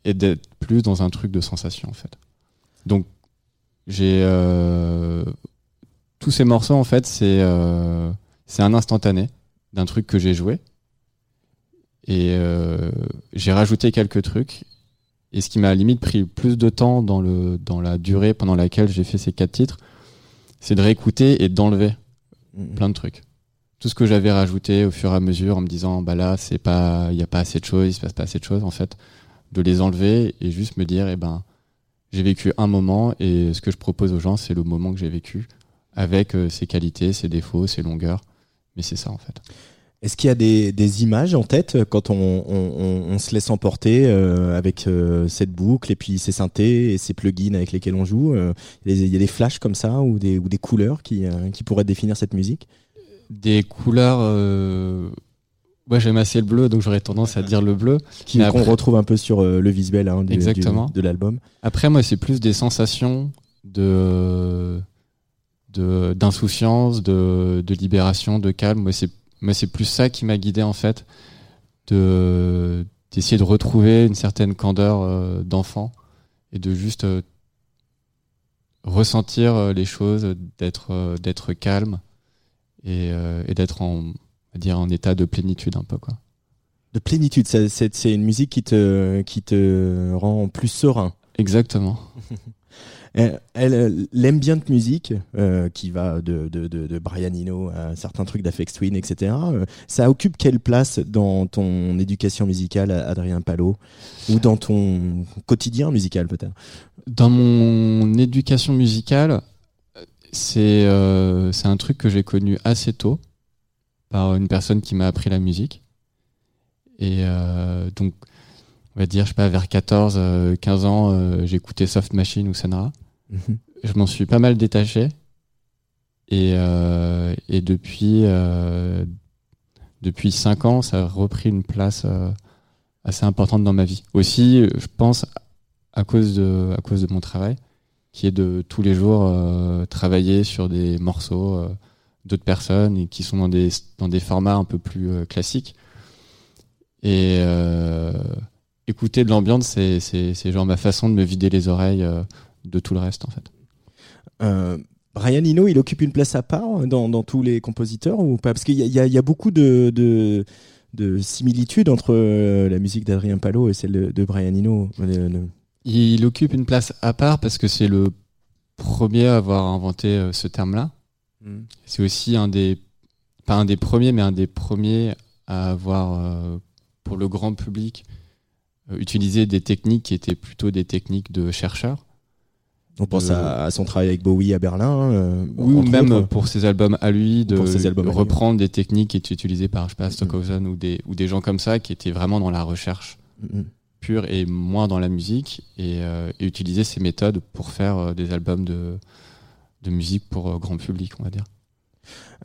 [SPEAKER 6] et d'être plus dans un truc de sensation en fait. Donc j'ai euh, tous ces morceaux en fait, c'est euh, c'est un instantané d'un truc que j'ai joué, et euh, j'ai rajouté quelques trucs et ce qui m'a limite pris plus de temps dans, le, dans la durée pendant laquelle j'ai fait ces quatre titres, c'est de réécouter et d'enlever mm-hmm. plein de trucs. Tout ce que j'avais rajouté au fur et à mesure en me disant, bah là, c'est pas, il n'y a pas assez de choses, il se passe pas assez de choses, en fait, de les enlever et juste me dire, eh ben, j'ai vécu un moment et ce que je propose aux gens, c'est le moment que j'ai vécu avec euh, ses qualités, ses défauts, ses longueurs. Mais c'est ça, en fait.
[SPEAKER 2] Est-ce qu'il y a des, des, images en tête quand on, on, on se laisse emporter euh, avec euh, cette boucle et puis ces synthés et ces plugins avec lesquels on joue euh, Il y a des flashs comme ça ou des, ou des couleurs qui, qui pourraient définir cette musique?
[SPEAKER 6] Des couleurs. Moi, j'aime assez le bleu, donc j'aurais tendance à dire le bleu.
[SPEAKER 2] Qu'on retrouve un peu sur le visuel hein, du,
[SPEAKER 6] Exactement.
[SPEAKER 2] de l'album.
[SPEAKER 6] Après, moi, c'est plus des sensations de d'insouciance, de, de, libération, de calme. Moi, c'est mais c'est plus ça qui m'a guidé en fait, de d'essayer de retrouver une certaine candeur euh, d'enfant et de juste euh, ressentir euh, les choses, d'être d'être calme et, et d'être en dire en état de plénitude un peu quoi.
[SPEAKER 2] De plénitude, c'est une musique qui te qui te rend plus serein.
[SPEAKER 6] Exactement. [laughs]
[SPEAKER 2] Elle, elle, bien de musique, euh, qui va de, de, de, Brian Eno à certains trucs d'Afex Twin, etc. Euh, ça occupe quelle place dans ton éducation musicale, Adrien Palot, ou dans ton quotidien musical peut-être?
[SPEAKER 6] Dans mon éducation musicale, c'est euh, c'est un truc que j'ai connu assez tôt par une personne qui m'a appris la musique. Et euh, donc, on va dire, je sais pas, vers 14, 15 ans, j'écoutais Soft Machine ou Je m'en suis pas mal détaché. Et, euh, depuis, euh, depuis 5 ans, ça a repris une place euh, assez importante dans ma vie. Aussi, je pense, à cause de, à cause de mon travail, qui est de tous les jours travailler sur des morceaux d'autres personnes et qui sont dans des, dans des formats un peu plus classiques. Et écouter de l'ambiance, c'est genre ma façon de me vider les oreilles de tout le reste en fait.
[SPEAKER 2] Euh, Brian Eno, il occupe une place à part dans, dans tous les compositeurs ou pas? Parce qu'il y, y, a beaucoup de, de, de similitudes entre euh, la musique d'Adrien Palot et celle de, de Brian Eno.
[SPEAKER 6] Il occupe une place à part parce que c'est le premier à avoir inventé euh, ce terme-là. Mm. C'est aussi un des, pas un des premiers, mais un des premiers à avoir, euh, pour le grand public, euh, utilisé des techniques qui étaient plutôt des techniques de chercheurs.
[SPEAKER 2] On pense à, son travail avec Bowie à Berlin. Euh,
[SPEAKER 6] oui, ou même pour ses albums à lui, de, reprendre des techniques qui étaient utilisées par, je sais pas, Stockhausen ou, des, ou des gens comme ça qui étaient vraiment dans la recherche pure et moins dans la musique et, euh, et utiliser ces méthodes pour faire euh, des albums de, de musique pour grand public, on va dire.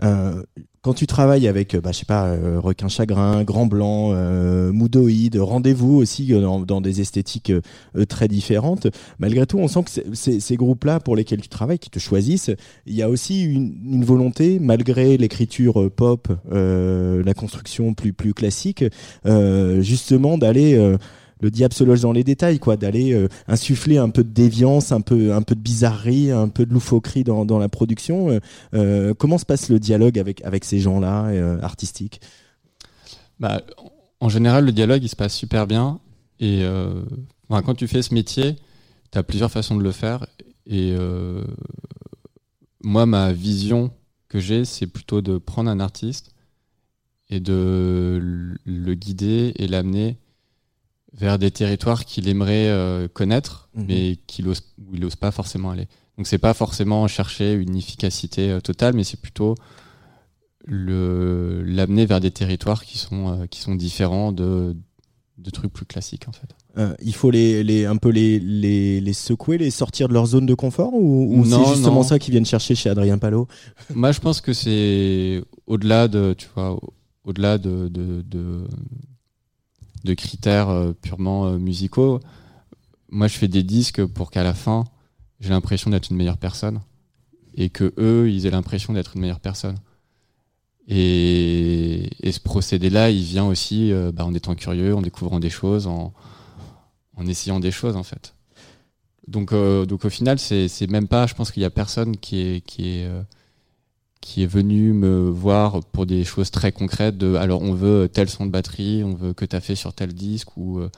[SPEAKER 2] Euh, quand tu travailles avec, bah, je sais pas, euh, Requin Chagrin, Grand Blanc, euh, Moudoïde, Rendez-vous aussi euh, dans, des esthétiques euh, très différentes, malgré tout, on sent que ces groupes-là pour lesquels tu travailles, qui te choisissent, il y a aussi une, volonté, malgré l'écriture pop, la construction plus classique, justement d'aller le diable se loge dans les détails, quoi, d'aller euh, insuffler un peu de déviance, un peu, un peu de bizarrerie, un peu de loufoquerie dans, la production. Euh, euh comment se passe le dialogue avec, avec ces gens-là, artistiques?
[SPEAKER 6] Bah, En général, le dialogue, il se passe super bien. Et quand tu fais ce métier, tu as plusieurs façons de le faire. Et moi, ma vision que j'ai, c'est plutôt de prendre un artiste et de le guider et l'amener vers des territoires qu'il aimerait euh, connaître, mhm. mais qu'il ose, où il n'ose pas forcément aller. Donc c'est pas forcément chercher une efficacité euh, totale, mais c'est plutôt le l'amener vers des territoires qui sont euh, qui sont différents de de trucs plus classiques en fait.
[SPEAKER 2] il faut les, les un peu les, les, les, secouer, les sortir de leur zone de confort ou, ou c'est justement ça qu'ils viennent chercher chez Adrien Palot?
[SPEAKER 6] Moi je pense que c'est au-delà de tu vois au-delà de, de, de de critères euh, purement euh, musicaux. Moi, je fais des disques pour qu'à la fin, j'ai l'impression d'être une meilleure personne et que eux, ils aient l'impression d'être une meilleure personne. Et, ce procédé-là, il vient aussi euh, bah, en étant curieux, en découvrant des choses, en, en essayant des choses en fait. Donc, donc au final, c'est même pas. Je pense qu'il y a personne qui est qui est qui est venu me voir pour des choses très concrètes de alors on veut tel son de batterie, on veut que tu as fait sur tel disque ou euh,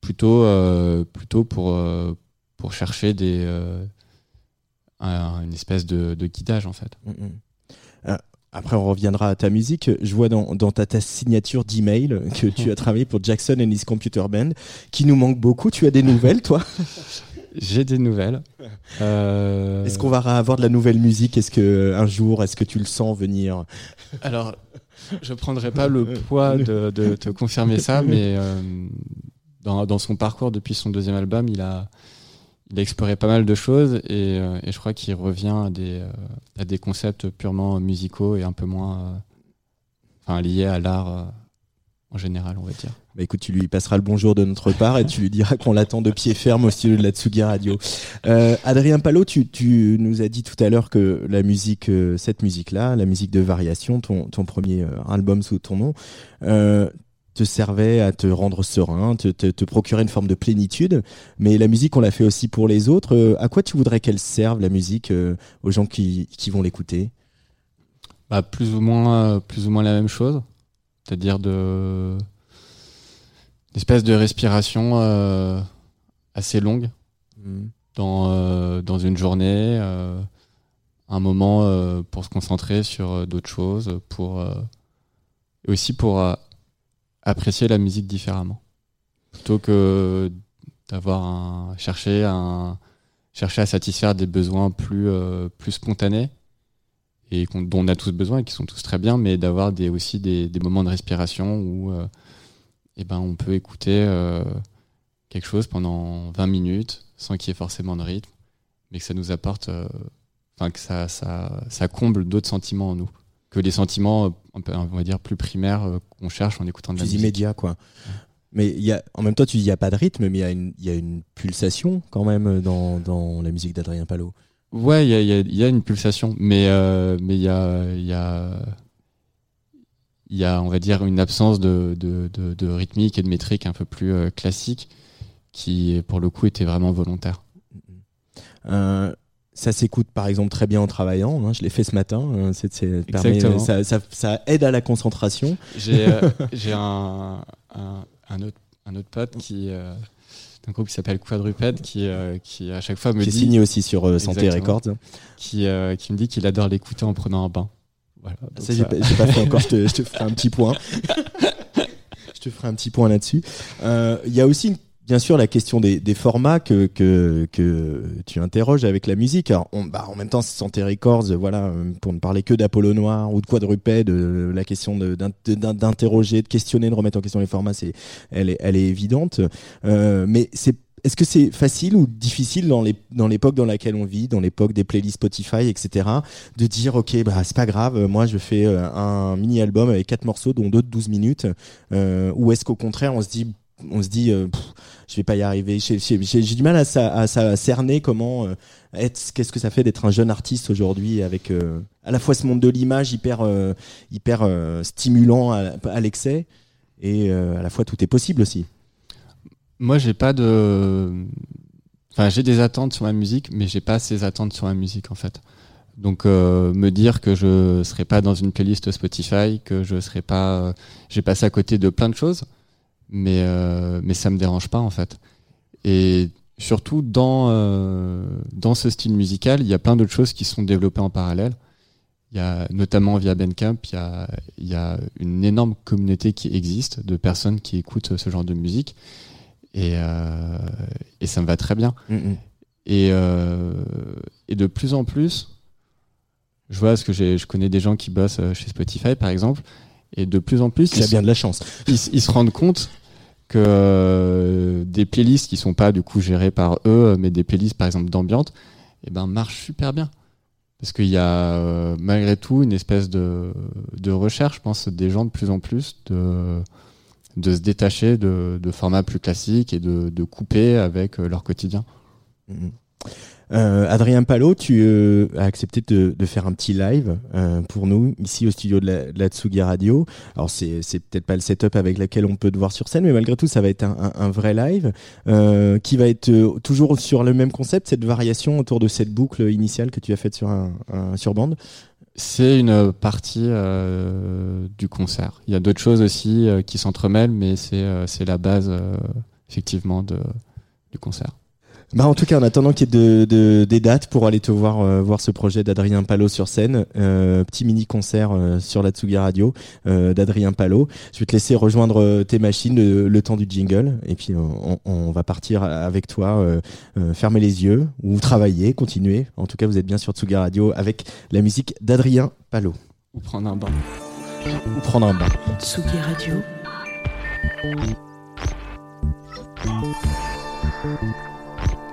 [SPEAKER 6] plutôt euh, plutôt pour euh, pour chercher des une espèce de, de, guidage en fait. Mm,
[SPEAKER 2] mm. Après, on reviendra à ta musique. Je vois dans, dans ta, ta signature d'email que tu as travaillé pour Jackson and his Computer Band, qui nous manque beaucoup. Tu as des nouvelles, toi? [laughs]
[SPEAKER 6] J'ai des nouvelles. [laughs]
[SPEAKER 2] Euh... Est-ce qu'on va avoir de la nouvelle musique? Est-ce que un jour, est-ce que tu le sens venir? [laughs]
[SPEAKER 6] Alors, Je prendrai pas le poids de, de te confirmer ça, mais euh, dans, dans, son parcours depuis son deuxième album, il a, il a exploré pas mal de choses et, euh, et je crois qu'il revient à des, euh, à des concepts purement musicaux et un peu moins enfin, liés à l'art en général, on va dire.
[SPEAKER 2] Bah écoute, tu lui passeras le bonjour de notre part et tu lui diras qu'on l'attend de pied ferme au studio de la Tsugi Radio. Euh, Adrien Palot, tu, tu, nous as dit tout à l'heure que la musique, euh, cette musique-là, la musique de variation, ton, ton premier euh, album sous ton nom, te servait à te rendre serein, te, te, te, procurer une forme de plénitude. Mais la musique, on l'a fait aussi pour les autres. À quoi tu voudrais qu'elle serve, la musique, aux gens qui, qui vont l'écouter?
[SPEAKER 6] Bah, plus ou moins, plus ou moins la même chose. C'est-à-dire de espèce de respiration euh, assez longue. Mmh. dans, euh, dans une journée, euh, un moment pour se concentrer sur d'autres choses, pour et aussi pour apprécier la musique différemment, plutôt que d'avoir un chercher un chercher à satisfaire des besoins plus plus spontanés et dont on a tous besoin et qui sont tous très bien, mais d'avoir des aussi des, des moments de respiration où eh ben, on peut écouter euh, quelque chose pendant 20 minutes sans qu'il y ait forcément de rythme, mais que ça nous apporte, euh, enfin que ça, ça, ça comble d'autres sentiments en nous, que les sentiments, on va dire, plus primaires euh, qu'on cherche en écoutant de la
[SPEAKER 2] plus
[SPEAKER 6] musique.
[SPEAKER 2] immédiat, quoi. Mais y a, en même temps, tu dis il n'y a pas de rythme, mais il y, a une, y a une pulsation quand même dans, dans la musique d'Adrien Palot.
[SPEAKER 6] Ouais, il y a, y, a, y a, une pulsation, mais euh, mais il y a, y a il y a, on va dire, une absence de, de, de, de rythmique et de métrique un peu plus euh, classique qui, pour le coup, était vraiment volontaire.
[SPEAKER 2] Euh, ça s'écoute par exemple très bien en travaillant. Hein, je l'ai fait ce matin. Euh, permet, ça, ça, ça, aide à la concentration.
[SPEAKER 6] J'ai, [laughs] j'ai un, un, un, autre, un autre pote qui. Euh, un groupe qui s'appelle Quadruped qui, qui à chaque fois me
[SPEAKER 2] qui
[SPEAKER 6] dit.
[SPEAKER 2] est signé aussi sur Santé Records.
[SPEAKER 6] Qui, qui me dit qu'il adore l'écouter en prenant un bain. Voilà,
[SPEAKER 2] ça, j'ai, pas, pas fait encore, je te, [laughs] je te ferai un petit point. je te ferai un petit point là-dessus. Il euh, y a aussi bien sûr la question des, formats que, que, que, tu interroges avec la musique. Alors, on, bah, en même temps, Santé Records, voilà, pour ne parler que d'Apollo Noir ou de Quadrupède, de, la question d'interroger, de questionner, de remettre en question les formats, c'est, elle, est, elle est évidente. Euh, mais c'est est-ce que c'est facile ou difficile dans les dans l'époque dans laquelle on vit, dans l'époque des playlists Spotify, etc., de dire ok bah c'est pas grave, moi je fais euh, un mini album avec quatre morceaux dont deux de 12 minutes, euh, ou est-ce qu'au contraire on se dit on se dit euh, je vais pas y arriver, j'ai du mal à, cerner comment euh, être, qu'est-ce que ça fait d'être un jeune artiste aujourd'hui avec euh, à la fois ce monde de l'image hyper euh, stimulant à, l'excès et à la fois tout est possible aussi.
[SPEAKER 6] Moi, j'ai pas de. J'ai des attentes sur ma musique, mais j'ai pas ces attentes sur ma musique en fait. Donc, me dire que je serai pas dans une playlist Spotify, que je serai pas, j'ai passé à côté de plein de choses, mais euh, mais ça me dérange pas en fait. Et surtout dans euh, dans ce style musical, il y a plein d'autres choses qui sont développées en parallèle. Il y a notamment via Bandcamp, il y a il y a une énorme communauté qui existe de personnes qui écoutent ce genre de musique et, euh, et ça me va très bien.
[SPEAKER 2] Mm -hmm.
[SPEAKER 6] Et, euh, et de plus en plus, je vois ce que je connais des gens qui bossent chez Spotify par exemple, et de plus en plus,
[SPEAKER 2] il a bien de la chance.
[SPEAKER 6] Ils, ils se rendent compte que euh, des playlists qui sont pas du coup gérées par eux, mais des playlists par exemple d'ambiance, et eh ben marchent super bien parce qu'il y a euh, malgré tout une espèce de, de recherche, je pense, des gens de plus en plus de de se détacher de, de formats plus classiques et de, de couper avec leur quotidien.
[SPEAKER 2] Mmh. Euh, Adrien Palot, tu euh, as accepté de, faire un petit live euh, pour nous ici au studio de la, Tsugi Radio. Alors c'est peut-être pas le setup avec lequel on peut te voir sur scène, mais malgré tout ça va être un, vrai live qui va être toujours sur le même concept, cette variation autour de cette boucle initiale que tu as faite sur un, un bande.
[SPEAKER 6] C'est une partie du concert. Il y a d'autres choses aussi qui s'entremêlent, mais c'est la base effectivement du concert.
[SPEAKER 2] Bah en tout cas, en attendant qu'il y ait de, de, des dates pour aller te voir euh, voir ce projet d'Adrien Palot sur scène, euh, petit mini concert euh, sur la Tsugi Radio euh, d'Adrien Palot. Je vais te laisser rejoindre tes machines le, le, temps du jingle et puis on, on va partir avec toi, fermer les yeux ou travailler, continuer. En tout cas, vous êtes bien sur Tsugi Radio avec la musique d'Adrien Palot.
[SPEAKER 6] Ou prendre un bain.
[SPEAKER 2] ou prendre un bain.
[SPEAKER 1] Tsugi Radio.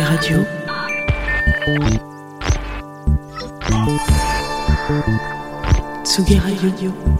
[SPEAKER 1] Tsugi Radio. Radio.